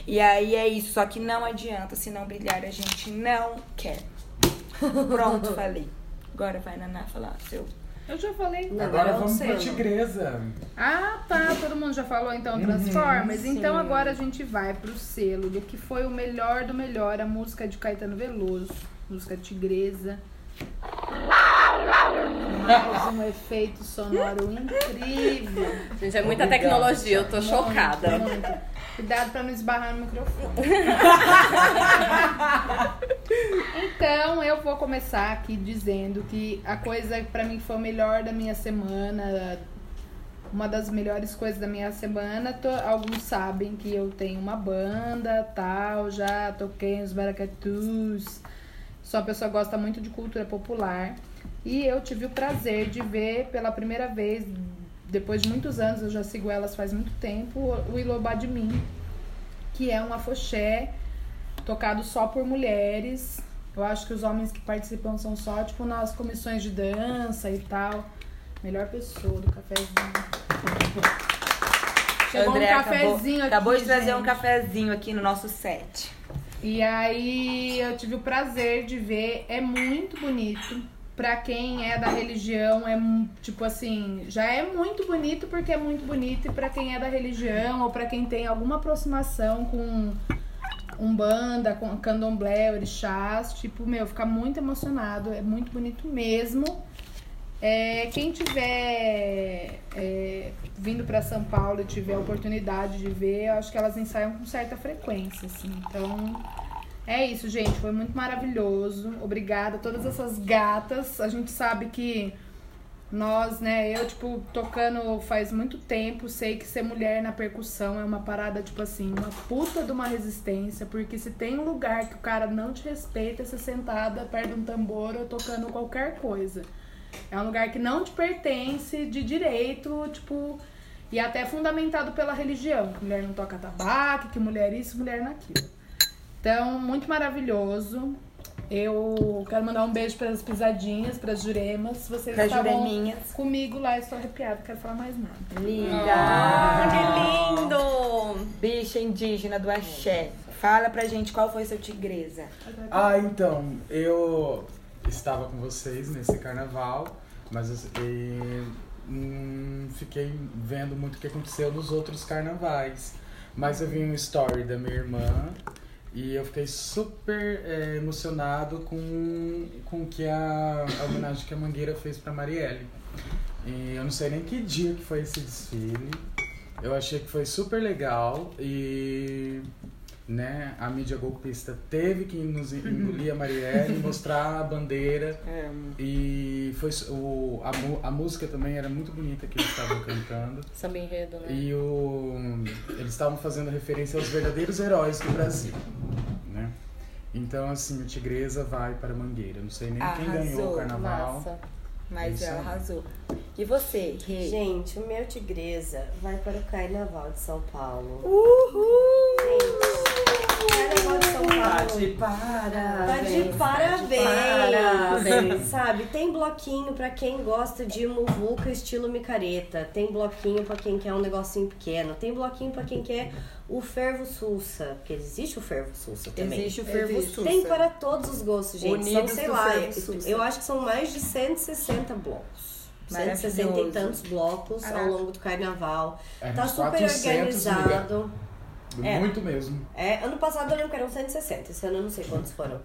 E aí é isso, só que não adianta, se não brilhar, a gente não quer. Pronto, falei. Agora vai, Naná, falar seu. Eu já falei. Não, Agora é o vamos pra selo. tigresa. Ah, tá. Todo mundo já falou então Transformers. sim. então agora a gente vai pro selo do que foi o melhor do melhor, a música de Caetano Veloso, música tigresa. Mais um efeito sonoro incrível. Gente, é muita Obrigado, tecnologia, eu tô chocada. Muito. Cuidado pra não esbarrar no microfone. então, eu vou começar aqui dizendo que a coisa que pra mim foi o melhor da minha semana, uma das melhores coisas da minha semana, to- alguns sabem que eu tenho uma banda, tal, já toquei nos baracatus. Sou uma pessoa que gosta muito de cultura popular. E eu tive o prazer de ver pela primeira vez, depois de muitos anos, eu já sigo elas faz muito tempo, o Ilobá de Mim, que é um afoxé tocado só por mulheres, Eu acho que os homens que participam são só, tipo, nas comissões de dança e tal. Melhor pessoa do cafezinho. Chegou André um acabou, cafezinho aqui. acabou de trazer um cafezinho aqui no nosso set. E aí eu tive o prazer de ver, é muito bonito. Pra quem é da religião, é tipo assim, já é muito bonito porque é muito bonito. E pra quem é da religião ou pra quem tem alguma aproximação com umbanda, com candomblé, orixás, tipo, meu, fica muito emocionado. É muito bonito mesmo. É, quem tiver é, vindo pra São Paulo e tiver a oportunidade de ver, eu acho que elas ensaiam com certa frequência, assim. Então, é isso, gente. Foi muito maravilhoso. Obrigada a todas essas gatas. A gente sabe que nós, né, eu, tipo, tocando faz muito tempo, sei que ser mulher na percussão é uma parada, tipo assim, uma puta de uma resistência, porque se tem um lugar que o cara não te respeita, ser sentada perto de um tambor ou tocando qualquer coisa. É um lugar que não te pertence de direito, tipo, e até fundamentado pela religião. Mulher não toca tabaco, que mulher isso, mulher naquilo. Então, muito maravilhoso. Eu quero mandar um beijo para as pisadinhas, para as juremas. Vocês Pra estavam jureminhas. comigo lá, estou arrepiada, não quero falar mais nada. Linda! Ah, que lindo! Bicha indígena do axé. Fala pra gente qual foi seu tigresa. Ah, então, eu estava com vocês nesse carnaval, mas e, hum, fiquei vendo muito o que aconteceu nos outros carnavais. Mas eu vi um story da minha irmã e eu fiquei super é, emocionado com, com que a, a homenagem que a Mangueira fez pra Marielle. E eu não sei nem que dia que foi esse desfile. Eu achei que foi super legal e né, a mídia golpista teve que nos engolir a Marielle, mostrar a bandeira e foi o, a, mu- a música também era muito bonita que eles estavam cantando. Samba enredo, né? E o, eles estavam fazendo referência aos verdadeiros heróis do Brasil, né? Então, assim, o Tigresa vai para Mangueira. Não sei nem quem Arrasou. ganhou o carnaval. Massa. Mas ela arrasou. E você, Rê? Gente, o meu tigresa vai para o Carnaval de São Paulo. Uhul! Tá de parabéns. Tá de parabéns. parabéns. Sabe, tem bloquinho pra quem gosta de muvuca estilo micareta. Tem bloquinho pra quem quer um negocinho pequeno. Tem bloquinho pra quem quer o fervo sussa. Porque existe o fervo sussa também. Existe o fervo Existe. sussa. Tem para todos os gostos, gente. Unidos são, sei lá, eu acho que são mais de 160 blocos. 160 e tantos blocos ao longo do carnaval. É, tá super 400 organizado. É. Muito mesmo. É, ano passado eu lembro que eram 160, esse ano eu não sei quantos foram.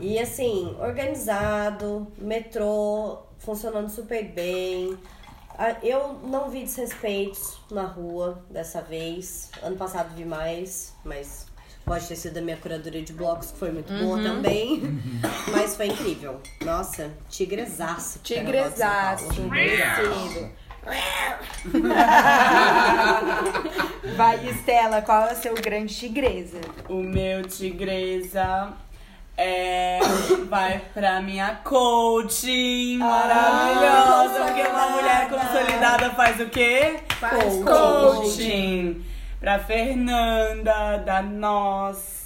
E assim, organizado, metrô funcionando super bem. Ah, Eu não vi desrespeitos na rua dessa vez. Ano passado vi mais, mas pode ter sido a minha curadoria de blocos, que foi muito boa também. Mas foi incrível. Nossa, tigresaço. Tigresaço, merecido. Vai, Estela, qual é o seu grande tigresa? O meu tigresa é, vai pra minha coaching maravilhosa. porque uma mulher consolidada faz o quê? Faz Coaching. Pra Fernanda, da Nós.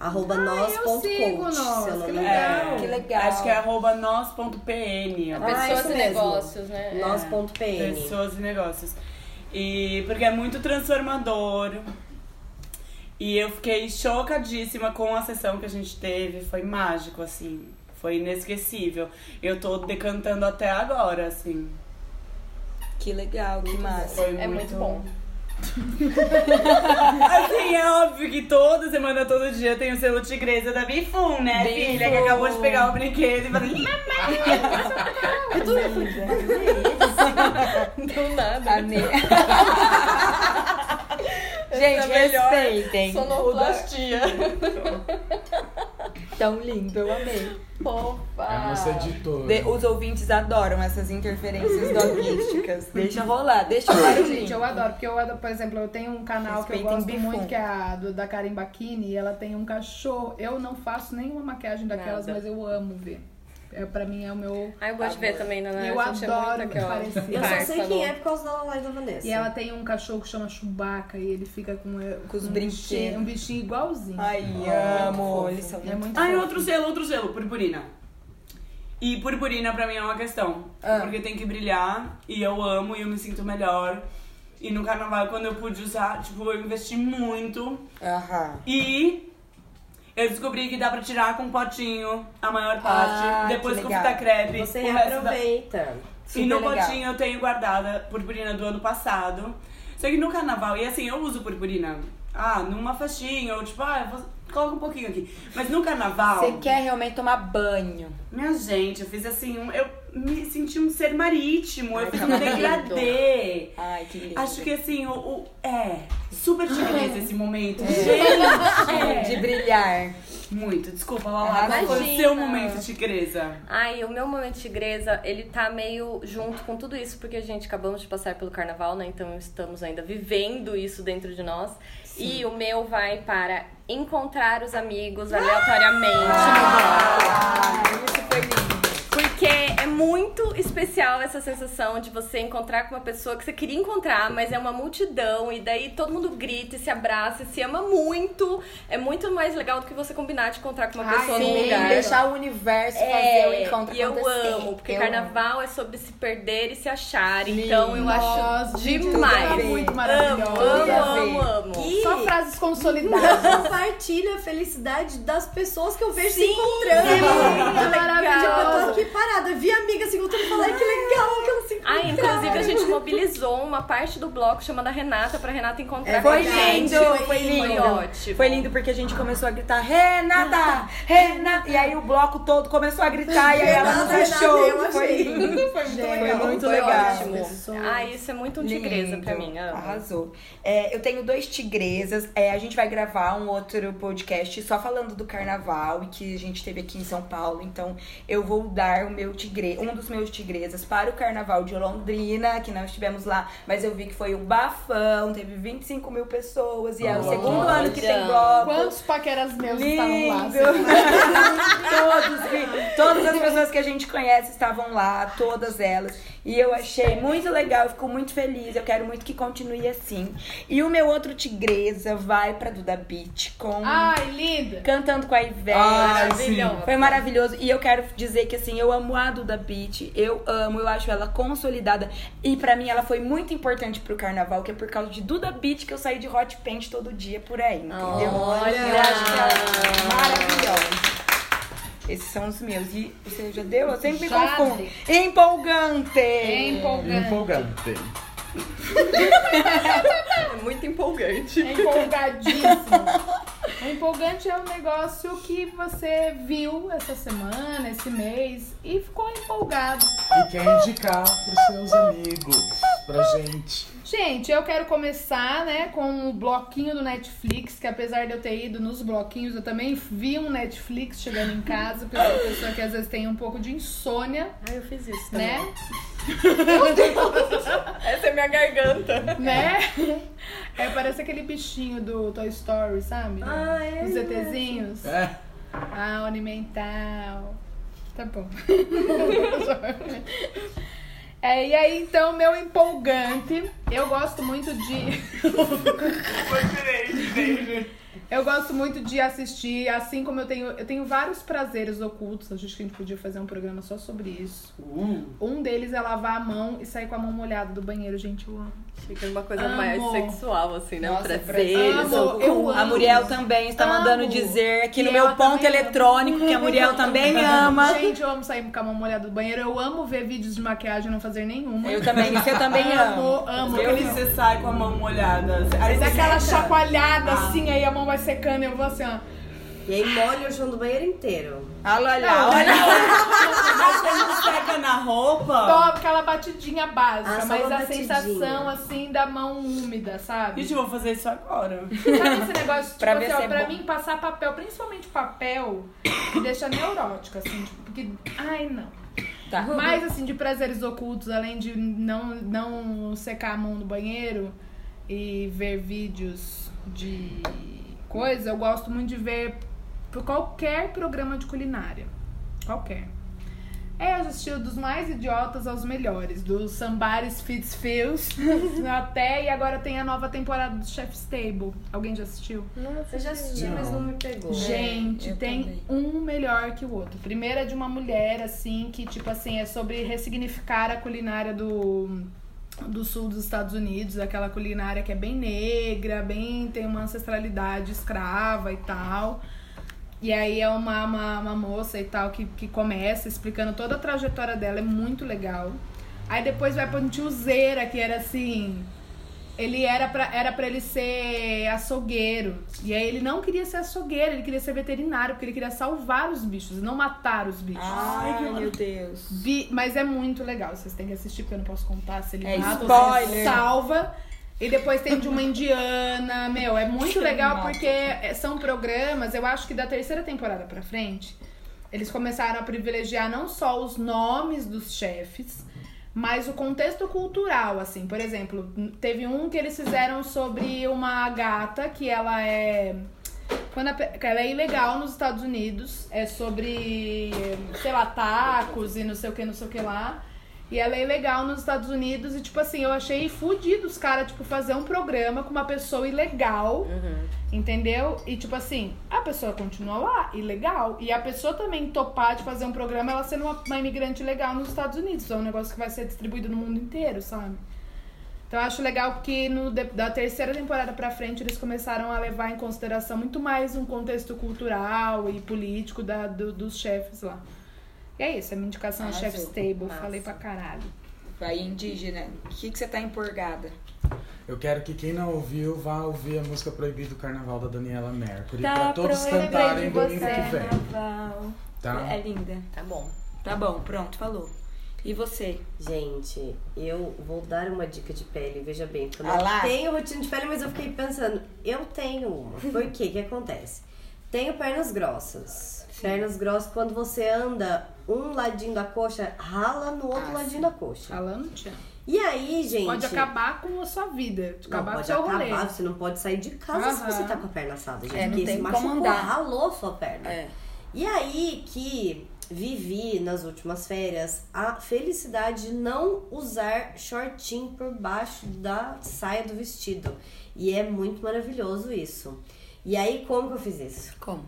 Arroba eu nós.coach, se eu não que me legal. engano. Que legal. Acho que é arroba nós.pn. Ah, Pessoas e mesmo. negócios, né? É. Nós.pn. Pessoas e negócios. E porque é muito transformador. E eu fiquei chocadíssima com a sessão que a gente teve. Foi mágico, assim. Foi inesquecível. Eu tô decantando até agora, assim. Que legal, que massa. Foi É muito bom. Assim, é óbvio que toda semana, todo dia tem o selo tigresa da Bifun, né, Bifun. filha? Que acabou de pegar o brinquedo e falei, Do nada. Amei. Gente, Essa é melhor respeitem. Sonoplastia. Tão lindo, eu amei. Fofa. É a nossa editora. De- os ouvintes adoram essas interferências doguísticas. Deixa rolar, deixa o barulhinho. Gente, eu adoro, porque eu adoro, por exemplo, eu tenho um canal que eu gosto Bifum. muito, que é a do, da Karen Bakini, e ela tem um cachorro. Eu não faço nenhuma maquiagem daquelas, Nada. mas eu amo ver. É, pra mim é o meu. Ah, eu gosto de ver também, né? Eu é adoro parecer. Eu só sei Parça, quem é por causa da live da Vanessa. E ela tem um cachorro que chama Chewbacca e ele fica com, eh, Com os um brinquedos. bichinho, um bichinho igualzinho. Ai, amo. Eles são é muito Ai, fofo. outro selo, outro selo, purpurina. E purpurina pra mim é uma questão. Ah. Porque tem que brilhar e eu amo e eu me sinto melhor. E no carnaval, quando eu pude usar, tipo, eu investi muito. Aham. E eu descobri que dá pra tirar com potinho a maior parte. Ah, depois com fita crepe. Você resto da- reaproveita. E no legal. potinho eu tenho guardada purpurina do ano passado. Só que no carnaval, e assim, eu uso purpurina. Ah, numa festinha, ou tipo, ah, eu vou... coloca um pouquinho aqui. Mas no carnaval. Você quer realmente tomar banho. Minha gente, eu fiz assim, um, eu me senti um ser marítimo, eu fiz um lindo. degradê. Ai, que lindo. Acho que assim, o, o- é, super tigresa esse momento. É. Gente! De brilhar. Muito, desculpa, Lala, qual foi o seu momento tigresa? Ai, o meu momento tigresa, ele tá meio junto com tudo isso, porque a gente acabamos de passar pelo carnaval, né? Então estamos ainda vivendo isso dentro de nós. E o meu vai para encontrar os amigos aleatoriamente Ah, isso foi lindo. Porque é muito especial essa sensação de você encontrar com uma pessoa que você queria encontrar, mas é uma multidão, e daí todo mundo grita e se abraça e se ama muito. É muito mais legal do que você combinar de encontrar com uma Ai, pessoa sim, num lugar. deixar o universo fazer o É, encontro e eu acontecer. amo, porque Eu carnaval é sobre se perder e se achar. Então eu acho Nossa, gente, tudo demais. é muito Amo, maravilhoso. Amo, amo, amo. E Só frases eu consolidadas. compartilho a felicidade das pessoas que eu vejo se Sim, encontrando. é Tipo, eu maravilhoso. tô aqui parada, vi amiga se encontrando e falei que legal que ela se encontrou. Ah, inclusive a gente mobilizou uma parte do bloco chamada Renata pra Renata encontrar com a Foi gente. lindo, foi lindo. Foi ótimo. Foi lindo porque a gente começou a gritar, Renata, Renata. E aí o bloco todo começou a gritar e aí ela nos achou. Foi lindo. Foi muito Foi legal. muito Foi legal. ótimo. Ah, isso é muito um tigresa Lindo. pra mim. amo. Arrasou. É, eu tenho dois tigresas. É, a gente vai gravar um outro podcast só falando do carnaval e que a gente teve aqui em São Paulo. Então eu vou dar o meu tigre, um dos meus tigresas para o carnaval de Londrina, que nós estivemos lá, mas eu vi que foi um bafão, teve 25 mil pessoas e é o segundo ano que tem bloco. Quantos paqueras meus estavam lá? Lindo! Todos, todas as pessoas que a gente conhece estavam lá, todas elas. E eu achei muito legal, eu fico muito feliz. Eu quero muito que continue assim. E o meu outro tigresa vai pra Duda Beat com Ai, linda. Cantando com a Ivete. Ai. Foi maravilhoso. E eu quero dizer que assim, eu amo a Duda Beat. Eu amo, eu acho ela consolidada. E pra mim ela foi muito importante pro carnaval, que é por causa de Duda Beat que eu saí de hot paint todo dia por aí, entendeu? Olha! Eu acho que ela é maravilhosa. Esses são os meus. E você já deu? Eu sempre me confundo. Empolgante! É empolgante. Empolgante. É muito empolgante. É empolgadíssimo. O empolgante é um negócio que você viu essa semana, esse mês, e ficou empolgado. E quer indicar pros seus amigos, pra gente. Gente, eu quero começar, né, com o bloquinho do Netflix, que apesar de eu ter ido nos bloquinhos, eu também vi um Netflix chegando em casa, porque eu sou uma pessoa que às vezes tem um pouco de insônia, Ai, eu fiz isso também. né? Essa é minha garganta. né? É, parece aquele bichinho do Toy Story, sabe? Ah, é Os ETzinhos. É. Ah, Unimental. Tá bom. É, e aí, então, meu empolgante, eu gosto muito de. Eu gosto muito de assistir, assim como eu tenho. Eu tenho vários prazeres ocultos. Acho que a gente podia fazer um programa só sobre isso. Uh, Um deles é lavar a mão e sair com a mão molhada do banheiro, gente. Eu amo. Era uma coisa Amo. mais sexual, assim, né? Nossa, um prazer. amo, eu A amo. Muriel também está mandando Amo. dizer aqui no E meu ela ponto eletrônico que a Muriel também ama. Gente, eu amo sair com a mão molhada do banheiro. Eu amo ver vídeos de maquiagem e não fazer nenhuma. Eu também, isso eu também amo. amo, amo. eu Aquele- você sai com a mão molhada. Aí você aquela chacoalhada assim, aí a mão vai secando e eu vou assim, ó. E aí molha o chão do banheiro inteiro. Olha lá, Não, olha Mas quando seca na roupa. Dou aquela batidinha básica, Ah, só mas uma a batidinha. sensação assim da mão úmida, sabe? Gente, eu vou fazer isso agora. Sabe esse negócio, tipo Pra assim, ver ó, se é pra bom. mim passar papel, principalmente papel, me deixa neurótica, assim, tipo, porque. Ai, não. Tá. Mais assim, de prazeres ocultos, além de não, não secar a mão no banheiro e ver vídeos de coisa, eu gosto muito de ver por qualquer programa de culinária. Qualquer. É, eu já assisti dos mais idiotas aos melhores, do Somebody's Fits Feels até e agora tem a nova temporada do Chef's Table. Alguém já assistiu? Eu já assisti, mas não me pegou. Gente, eu tem também. um melhor que o outro. Primeiro é de uma mulher, assim, que, tipo assim, é sobre ressignificar a culinária do, do sul dos Estados Unidos, aquela culinária que é bem negra, bem tem uma ancestralidade escrava e tal. E aí é uma, uma, uma moça e tal que, que começa explicando toda a trajetória dela, é muito legal. Aí depois vai pra um tiozeira, que era assim. Ele era pra, era pra ele ser açougueiro. E aí ele não queria ser açougueiro, ele queria ser veterinário, porque ele queria salvar os bichos, não matar os bichos. Ai, meu Deus. Vi- mas é muito legal, vocês têm que assistir, porque eu não posso contar se ele É mata ou spoiler. se ele salva. E depois tem de uma indiana, meu, é muito legal porque é, são programas, eu acho que da terceira temporada pra frente, eles começaram a privilegiar não só os nomes dos chefes, mas o contexto cultural, assim. Por exemplo, teve um que eles fizeram sobre uma gata que ela é quando a ela é ilegal nos Estados Unidos, é sobre, sei lá, tacos e não sei o que, não sei o que lá. E ela é ilegal nos Estados Unidos e, tipo assim, eu achei fudido os caras, tipo, fazer um programa com uma pessoa ilegal, entendeu? E, tipo assim, a pessoa continua lá, ilegal. E a pessoa também topar de fazer um programa, ela sendo uma, uma imigrante legal nos Estados Unidos. Então é um negócio que vai ser distribuído no mundo inteiro, sabe? Então eu acho legal que no, da terceira temporada pra frente eles começaram a levar em consideração muito mais um contexto cultural e político da, do- dos chefes lá. E é isso, a minha indicação é. Chef's Table, Massa. falei pra caralho. Vai, indígena. O que, que você tá empolgada? Eu quero que quem não ouviu vá ouvir a música Proibida do Carnaval da Daniela Mercury. Tá pra todos proibido cantarem você, domingo que vem. Carnaval. Tá? É linda. Tá bom. Tá bom, pronto, falou. E você? Gente, eu vou dar uma dica de pele, veja bem. Eu Ah não lá. tenho rotina de pele, mas eu fiquei pensando, eu tenho uma. Por quê? O que acontece? Tenho pernas grossas. Pernas grossas, quando você anda um ladinho da coxa, rala no outro Ah, ladinho da coxa. Falando, Tia. E aí, gente. Pode acabar com a sua vida, Não, acabar com o pode seu rolê. acabar, você não pode sair de casa se Aham. você tá com a perna assada, gente. É, porque se como machucou, andar. ralou sua perna. É. E aí que vivi nas últimas férias a felicidade de não usar shortinho por baixo da saia do vestido. E é muito maravilhoso isso. E aí, como que eu fiz isso? Como?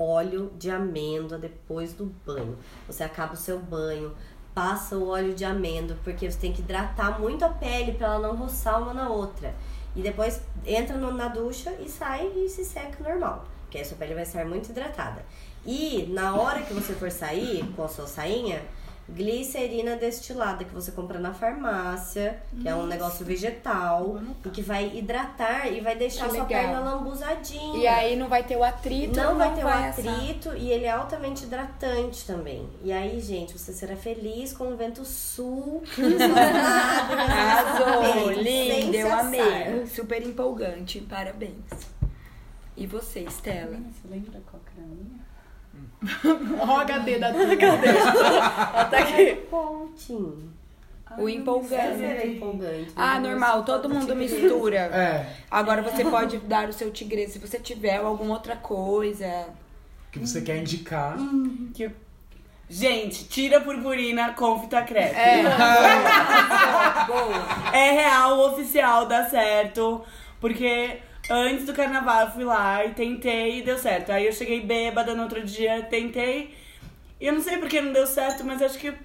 Óleo de amêndoa depois do banho. Você acaba o seu banho, passa o óleo de amêndoa, porque você tem que hidratar muito a pele para ela não roçar uma na outra. E depois entra na ducha e sai e se seca normal, porque a sua pele vai estar muito hidratada. E na hora que você for sair com a sua sainha, glicerina destilada que você compra na farmácia, que é um negócio vegetal e que vai hidratar e vai deixar Que sua legal. perna lambuzadinha. E aí não vai ter o atrito, Não vai ter o assar. atrito e ele é altamente hidratante também. E aí, gente, você será feliz com o vento sul. Arrasou, Sem linda, eu assar. amei. Super empolgante, parabéns. E você, Estela? Você lembra qual era a minha? Ó, o HD da tua. Tá aqui. Pontinho. O empolgante. Ah, normal, todo mundo mistura. É, Agora você pode dar o seu tigre se você tiver alguma outra coisa. que você quer indicar. Que... Gente, tira a purpurina com fita crepe. É. É real, oficial, dá certo. Porque antes do carnaval eu fui lá e tentei e deu certo. Aí eu cheguei bêbada no outro dia, tentei. E eu não sei porque não deu certo, mas acho que. O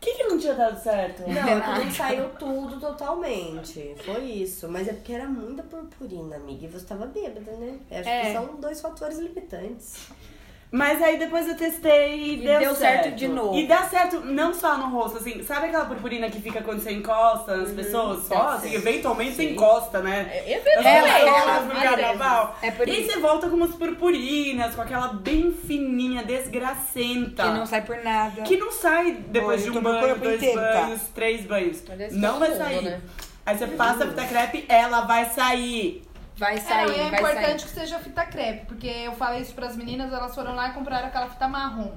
que, que não tinha dado certo? Não, não saiu tudo totalmente. Foi isso. Mas é porque era muita purpurina, amiga. E você tava bêbada, né? Acho É. que são dois fatores limitantes. Mas aí depois eu testei e, E deu, deu certo de novo. E dá certo não só no rosto, assim, sabe aquela purpurina que fica quando você encosta nas pessoas? Só assim, eventualmente você encosta, né? Nas pessoas no carnaval. É por e isso. você volta com umas purpurinas, com aquela bem fininha, desgracenta. Que não sai por nada. Que não sai depois Olha, de eu um banho, dois inteiro, tá? banhos, três banhos. Não vai sair. né? Aí você passa a fita crepe, ela vai sair. Vai É, sair, não, e é vai importante sair. que seja fita crepe, porque eu falei isso pras meninas, elas foram lá e compraram aquela fita marrom.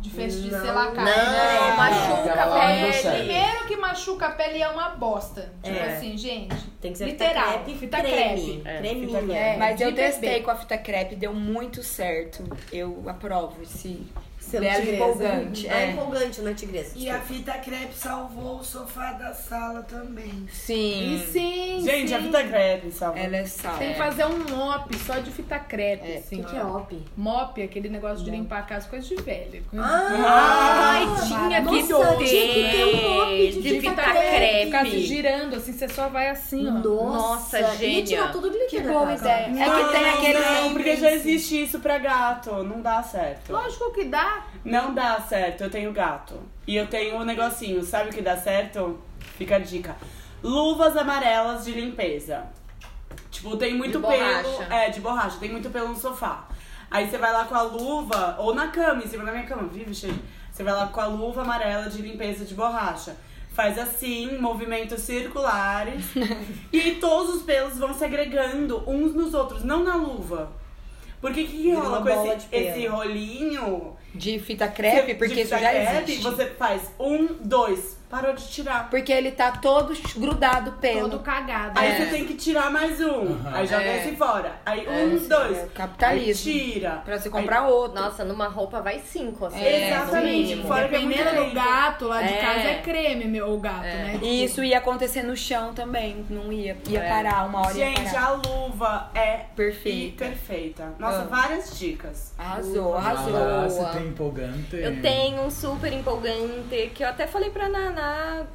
De de Não, selacar. não, né? machuca Aquela lá não deu É, certo. primeiro que machuca a pele é uma bosta. Tipo É. assim, gente. Tem que ser Literal, fita crepe, fita creme. crepe. Creminha. É. Mas eu testei com a fita crepe, deu muito certo. Eu aprovo esse, Selo Bela tigresa. empolgante, É é. empolgante, não é tigresa. E a fita crepe salvou o sofá da sala também. Sim. E sim, Gente, sim. a vida crepe, salva. Ela é sal. Tem que fazer um mop só de fita crepe, É. assim. O que, que é ó. op? Mop, aquele negócio de limpar a casa, coisa de velha. Ah, Ai, tinha que Nossa, ter. tinha que ter um mop de de fita fita crepe. Ficar se crepe. girando, assim, você só vai assim, ó. Nossa, Nossa, tirar tudo o glitter Que boa ideia. É que tem aquele. Não, porque já existe isso pra gato. Não dá certo. Lógico que dá. Não dá certo, eu tenho gato. E eu tenho um negocinho, sabe o que dá certo? Fica a dica. Luvas amarelas de limpeza. Tipo, tem muito De pelo. borracha. É, de borracha, tem muito pelo no sofá. Aí você vai lá com a luva, ou na cama, em cima da minha cama, vive cheio. Você vai lá com a luva amarela de limpeza de borracha. Faz assim, movimentos circulares. e todos os pelos vão se agregando uns nos outros, não na luva. Porque o que, que rola com esse, esse rolinho? De fita crepe, porque de isso já crepe, existe. Você faz um, dois, parou de tirar. Porque ele tá todo grudado pelo. Todo cagado. Aí É. você tem que tirar mais um. Aham. Aí joga É. esse fora. Aí um, dois. é capitalismo. Aí tira. Pra você comprar outro. Nossa, numa roupa vai cinco, assim. É, exatamente. Fora que é muito Dependendo do gato lá de É. casa é creme, meu, o gato, É. né? Tipo, E isso ia acontecer no chão também. Não ia. Ia É. parar, uma hora ia Gente, parar. a luva é Perfeita. perfeita. Nossa, Ah. várias dicas. Arrasou, Ah, arrasou. você tem empolgante. Eu tenho um super empolgante que eu até falei pra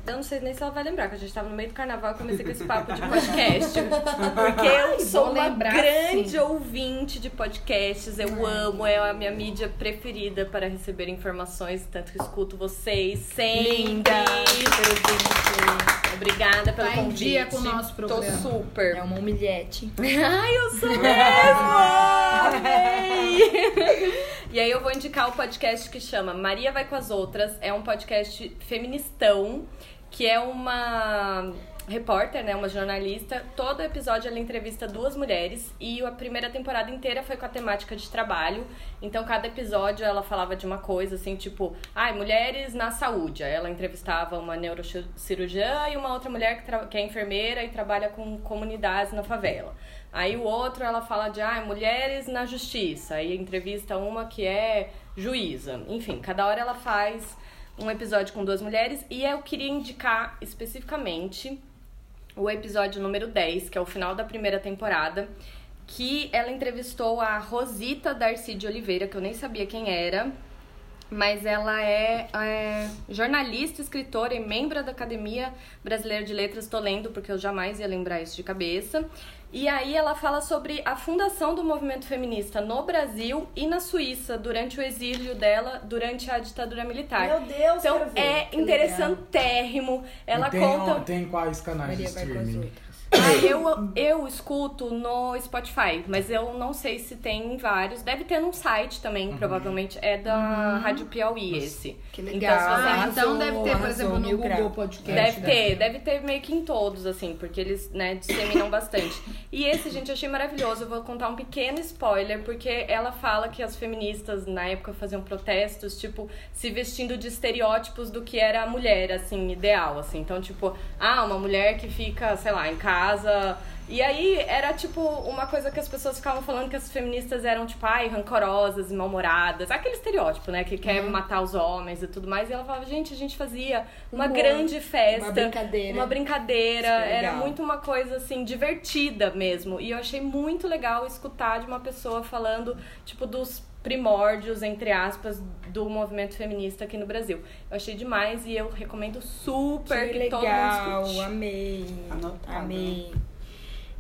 Eu não sei nem se ela vai lembrar, que a gente tava no meio do carnaval e comecei com esse papo de podcast. Porque eu sou vou uma lembrar, grande sim. ouvinte de podcasts. Eu amo, é a minha mídia preferida para receber informações. Tanto que escuto vocês sempre. Linda. Obrigada pelo Tá convite. dia com o nosso Tô programa. super. É uma humilhete. Ai, eu sou mesmo! Amei! e aí eu vou indicar o podcast que chama Maria Vai com as Outras. É um podcast feministão, que é uma repórter, né, uma jornalista. Todo episódio ela entrevista duas mulheres e a primeira temporada inteira foi com a temática de trabalho. Então cada episódio ela falava de uma coisa assim, tipo, ai, mulheres na saúde. Aí ela entrevistava uma neurocirurgiã e uma outra mulher que, que é enfermeira e trabalha com comunidades na favela. Aí o outro ela fala de ai, mulheres na justiça. Aí entrevista uma que é juíza. Enfim, cada hora ela faz um episódio com duas mulheres e eu queria indicar especificamente o episódio número 10, que é o final da primeira temporada, que ela entrevistou a Rosita Darcy de Oliveira, que eu nem sabia quem era, mas ela é, é, jornalista, escritora e membro da Academia Brasileira de Letras. Tô lendo porque eu jamais ia lembrar isso de cabeça. E aí ela fala sobre a fundação do movimento feminista no Brasil e na Suíça durante o exílio dela durante a ditadura militar. Meu Deus, Então quero ver. é interessantérrimo. Ela tem, conta. tem quais canais de Maria as streaming? Ah, eu, eu escuto no Spotify, mas eu não sei se tem em vários. Deve ter num site também, provavelmente. É da Rádio Piauí esse. Que Então, legal. se você- Ah, Arrasou, então deve ter, por exemplo, no Google graus. Podcast. Deve né? ter, deve ter meio que em todos, assim, porque eles, né, disseminam bastante. E esse, gente, eu achei maravilhoso. Eu vou contar um pequeno spoiler, porque ela fala que as feministas, na época, faziam protestos, tipo, se vestindo de estereótipos do que era a mulher, assim, ideal, assim. Então, tipo, ah, uma mulher que fica, sei lá, em casa. E aí era tipo uma coisa que as pessoas ficavam falando que as feministas eram, tipo, ai, rancorosas mal-humoradas. Aquele estereótipo, né? Que quer matar os homens e tudo mais. E ela falava, gente, a gente fazia uma Humor, grande festa. uma brincadeira. Uma brincadeira. Era muito uma coisa, assim, divertida mesmo. E eu achei muito legal escutar de uma pessoa falando, tipo, dos primórdios, entre aspas, do movimento feminista aqui no Brasil. Eu achei demais e eu recomendo super que, Que todo mundo legal, escute. amei. Anotado. Amei.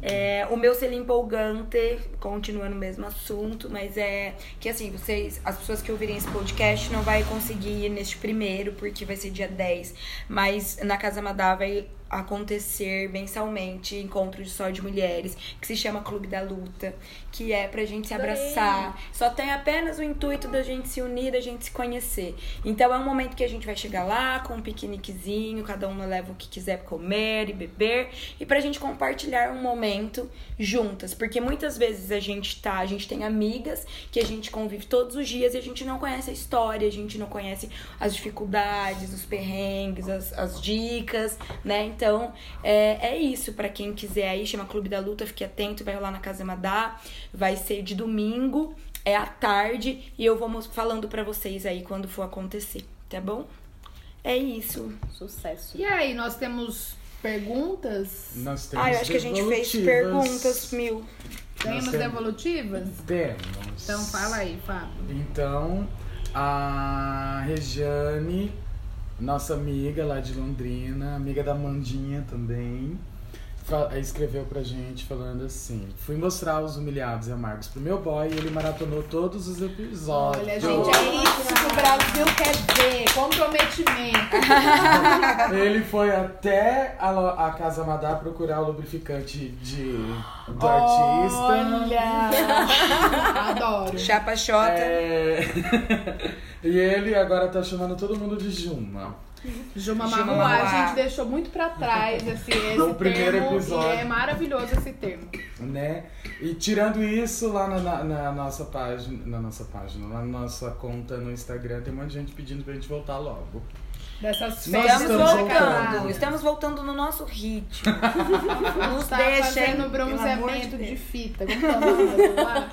É, o meu selinho empolgante, continua no mesmo assunto, mas é que assim, vocês, as pessoas que ouvirem esse podcast não vai conseguir ir neste primeiro, porque vai ser dia 10. Mas na Casa Madá vai acontecer mensalmente encontro de só de mulheres, que se chama Clube da Luta, que é pra gente se abraçar. Só tem apenas o intuito da gente se unir, da gente se conhecer. Então é um momento que a gente vai chegar lá com um piqueniquezinho, cada uma leva o que quiser comer e beber, e pra gente compartilhar um momento juntas, porque muitas vezes a gente tá, a gente tem amigas que a gente convive todos os dias e a gente não conhece a história, a gente não conhece as dificuldades, os perrengues, as, as dicas, né? Então, é, é isso. Pra quem quiser aí, chama Clube da Luta, fique atento, vai rolar na Casa Madá. Vai ser de domingo é à tarde e eu vou falando pra vocês aí quando for acontecer, tá bom? É isso. Sucesso. E aí, nós temos perguntas? Nós temos Ah, eu acho que a gente fez perguntas mil. Temos temos- devolutivas? Temos. Então fala aí, Fábio. Então, a Regiane, nossa amiga lá de Londrina, amiga da Mandinha também, escreveu pra gente falando assim: Fui mostrar os humilhados e amargos pro meu boy e ele maratonou todos os episódios. Olha, gente, é isso que o Brasil quer ver. Comprometimento. Ele foi até a, a Casa Madá procurar o lubrificante de, do artista. Olha! Adoro. Chapa Xota. É... e ele agora tá chamando todo mundo de Juma. Juma Marruá, a gente deixou muito pra trás esse, esse No primeiro termo, episódio. E é maravilhoso esse termo. né? E tirando isso, lá na, na- na nossa página, na nossa página, lá na nossa conta no Instagram, tem um monte de gente pedindo pra gente voltar logo. Dessas Estamos voltando. Estamos voltando no nosso ritmo. Nos Tá deixem. fazendo bronzeamento de de, fita. Como lá?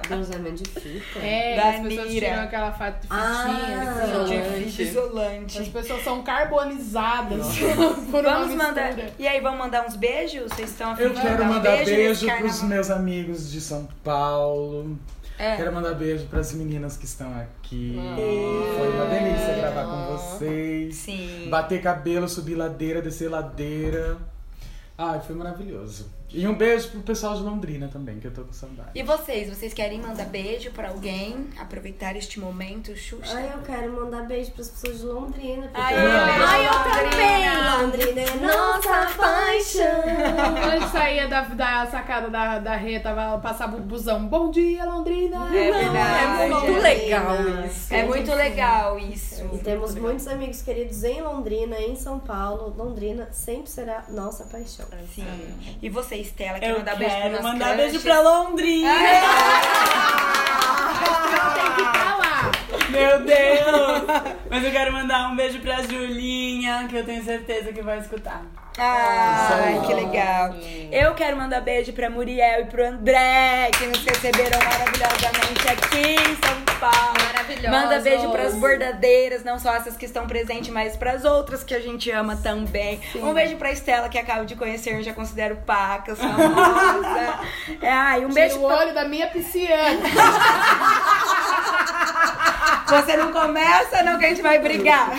Bronzeamento de fita. É, Da as pessoas tiram aquela fato de Ah, fitinha. assim. De Isolante. fita isolante. As pessoas são carbonizadas Vamos mandar. E aí, vamos mandar uns beijos? Vocês estão afim Eu de quero mandar mandar beijo, beijo, pros meus amigos de São Paulo. É. Quero mandar beijo pras meninas que estão aqui. Foi uma delícia gravar com vocês. Sim. Bater cabelo, subir ladeira, descer ladeira. Ai, foi maravilhoso. E um beijo pro pessoal de Londrina também, que eu tô com saudade. E vocês? Vocês querem mandar beijo pra alguém? Aproveitar este momento, Xuxa? Ai, eu quero mandar beijo pras pessoas de Londrina. Ai, Ai, eu também! Londrina é nossa paixão. Quando a gente saía da, da sacada da, da Rê, tava, passava o busão. Bom dia, Londrina! É verdade. É muito legal isso. É muito legal isso. E temos muitos amigos queridos em Londrina, em São Paulo. Londrina sempre será nossa paixão. Sim. E você, Estela, quer Eu mandar beijo quero pro nosso mandar crush? beijo pra Londrina. Tem que pra lá. Meu Deus! Mas eu quero mandar um beijo pra Julinha, que eu tenho certeza que vai escutar. Ai, Isso que legal. Eu quero mandar beijo pra Muriel e pro André, que nos receberam maravilhosamente aqui em São Paulo. Maravilhosos. Manda beijo pras bordadeiras, não só essas que estão presentes, mas pras outras que a gente ama também. Um beijo pra Estela, que acabo de conhecer, eu já considero paca, famosa. É, ai, um Tira beijo o pra... olho da minha pisciana. Você não começa, não, que a gente vai brigar.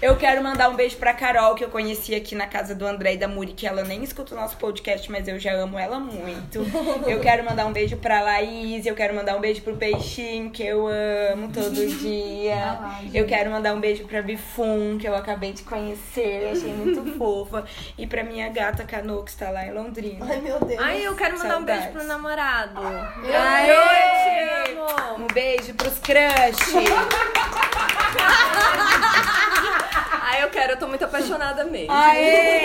Eu quero mandar um beijo pra Carol, que eu conheci aqui na casa do André e da Muri, que ela nem escuta o nosso podcast, mas eu já amo ela muito. Eu quero mandar um beijo pra Laís, eu quero mandar um beijo pro Peixinho, que eu amo todo dia. Eu quero mandar um beijo pra Bifum, que eu acabei de conhecer, achei muito fofa. E pra minha gata Cano, que está lá em Londrina. Ai, meu Deus. Ai, eu quero mandar um beijo Saudades. pro namorado. Aê! Eu te amo. Um beijo pros crush. Ai, eu quero, eu tô muito apaixonada mesmo. Aê!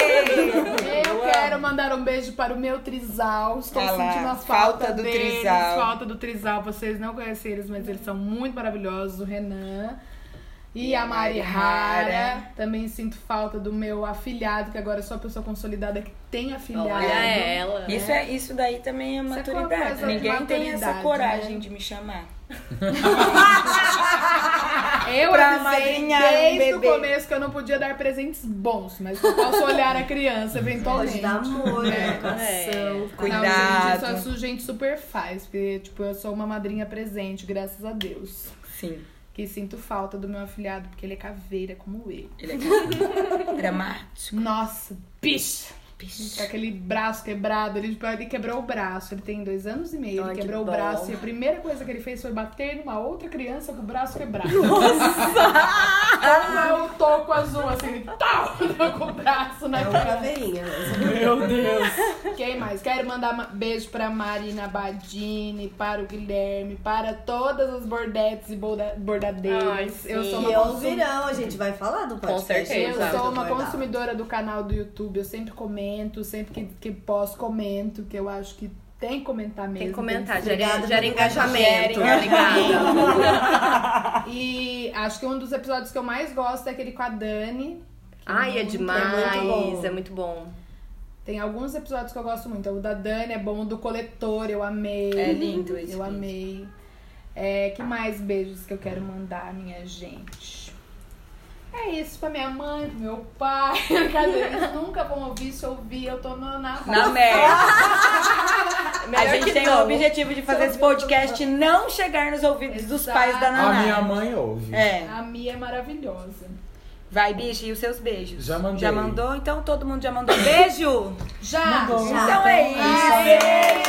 Eu quero mandar um beijo para o meu trisal. Estou Ah lá, sentindo a falta, falta do deles, trisal. Falta do trisal. Vocês não conhecem eles, mas eles são muito maravilhosos. O Renan. E a Mari Rara. Também sinto falta do meu afilhado, que agora sou a pessoa consolidada que tem afilhado. Olha ela. Isso, é, isso daí também é Isso é maturidade. de Ninguém tem essa maturidade, coragem né? de me chamar. Eu Pra avisei um desde o começo que eu não podia dar presentes bons, mas eu posso olhar a criança eventualmente. Pode dar amor, É. educação. Não, Cuidado. gente, isso a gente super faz, porque, tipo, eu sou uma madrinha presente, graças a Deus. Sim. Que sinto falta do meu afilhado, porque ele é caveira como eu. Ele é dramático. Nossa, bicho! Com aquele braço quebrado, ele, tipo, ele quebrou o braço. Ele tem dois anos e meio, Ai, ele que quebrou o dó. braço. E a primeira coisa que ele fez foi bater numa outra criança com o braço quebrado. Nossa! o toco azul, assim, ele tal, com o braço na É uma cara. Meu Deus. Quem mais? Quero mandar ma- beijo pra Marina Badini, para o Guilherme, para todas as bordetes e borda- bordadeiras. Ai, eu sou E uma consum- ouvirão, a gente vai falar do podcast. certeza. Eu sou uma consumidora do canal do YouTube, eu sempre comento, sempre que, que posso, comento, que eu acho que tem que comentar mesmo. Tem que comentar, que- gera, gera engajamento. Gera Obrigada. E acho que um dos episódios que eu mais gosto é aquele com a Dani. Ai, é muito, demais. muito bom. É muito bom. Tem alguns episódios que eu gosto muito. O da Dani é bom, o do coletor, eu amei. É lindo esse Eu vídeo. amei. É, que mais beijos que eu quero mandar, minha gente? É isso pra minha mãe, pro meu pai. Cadê? Eles nunca vão ouvir se ouvir. Eu tô no, na Na merda. a gente tem não. o objetivo de fazer esse podcast não chegar nos ouvidos Exato. dos pais da Naná. A minha mãe ouve. É. A minha é maravilhosa. Vai, bicho, e os seus beijos? Já mandou. Já mandou? Então todo mundo já mandou beijo? Já! Mandou. já. Então é isso. Aê. Aê.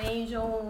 Beijo!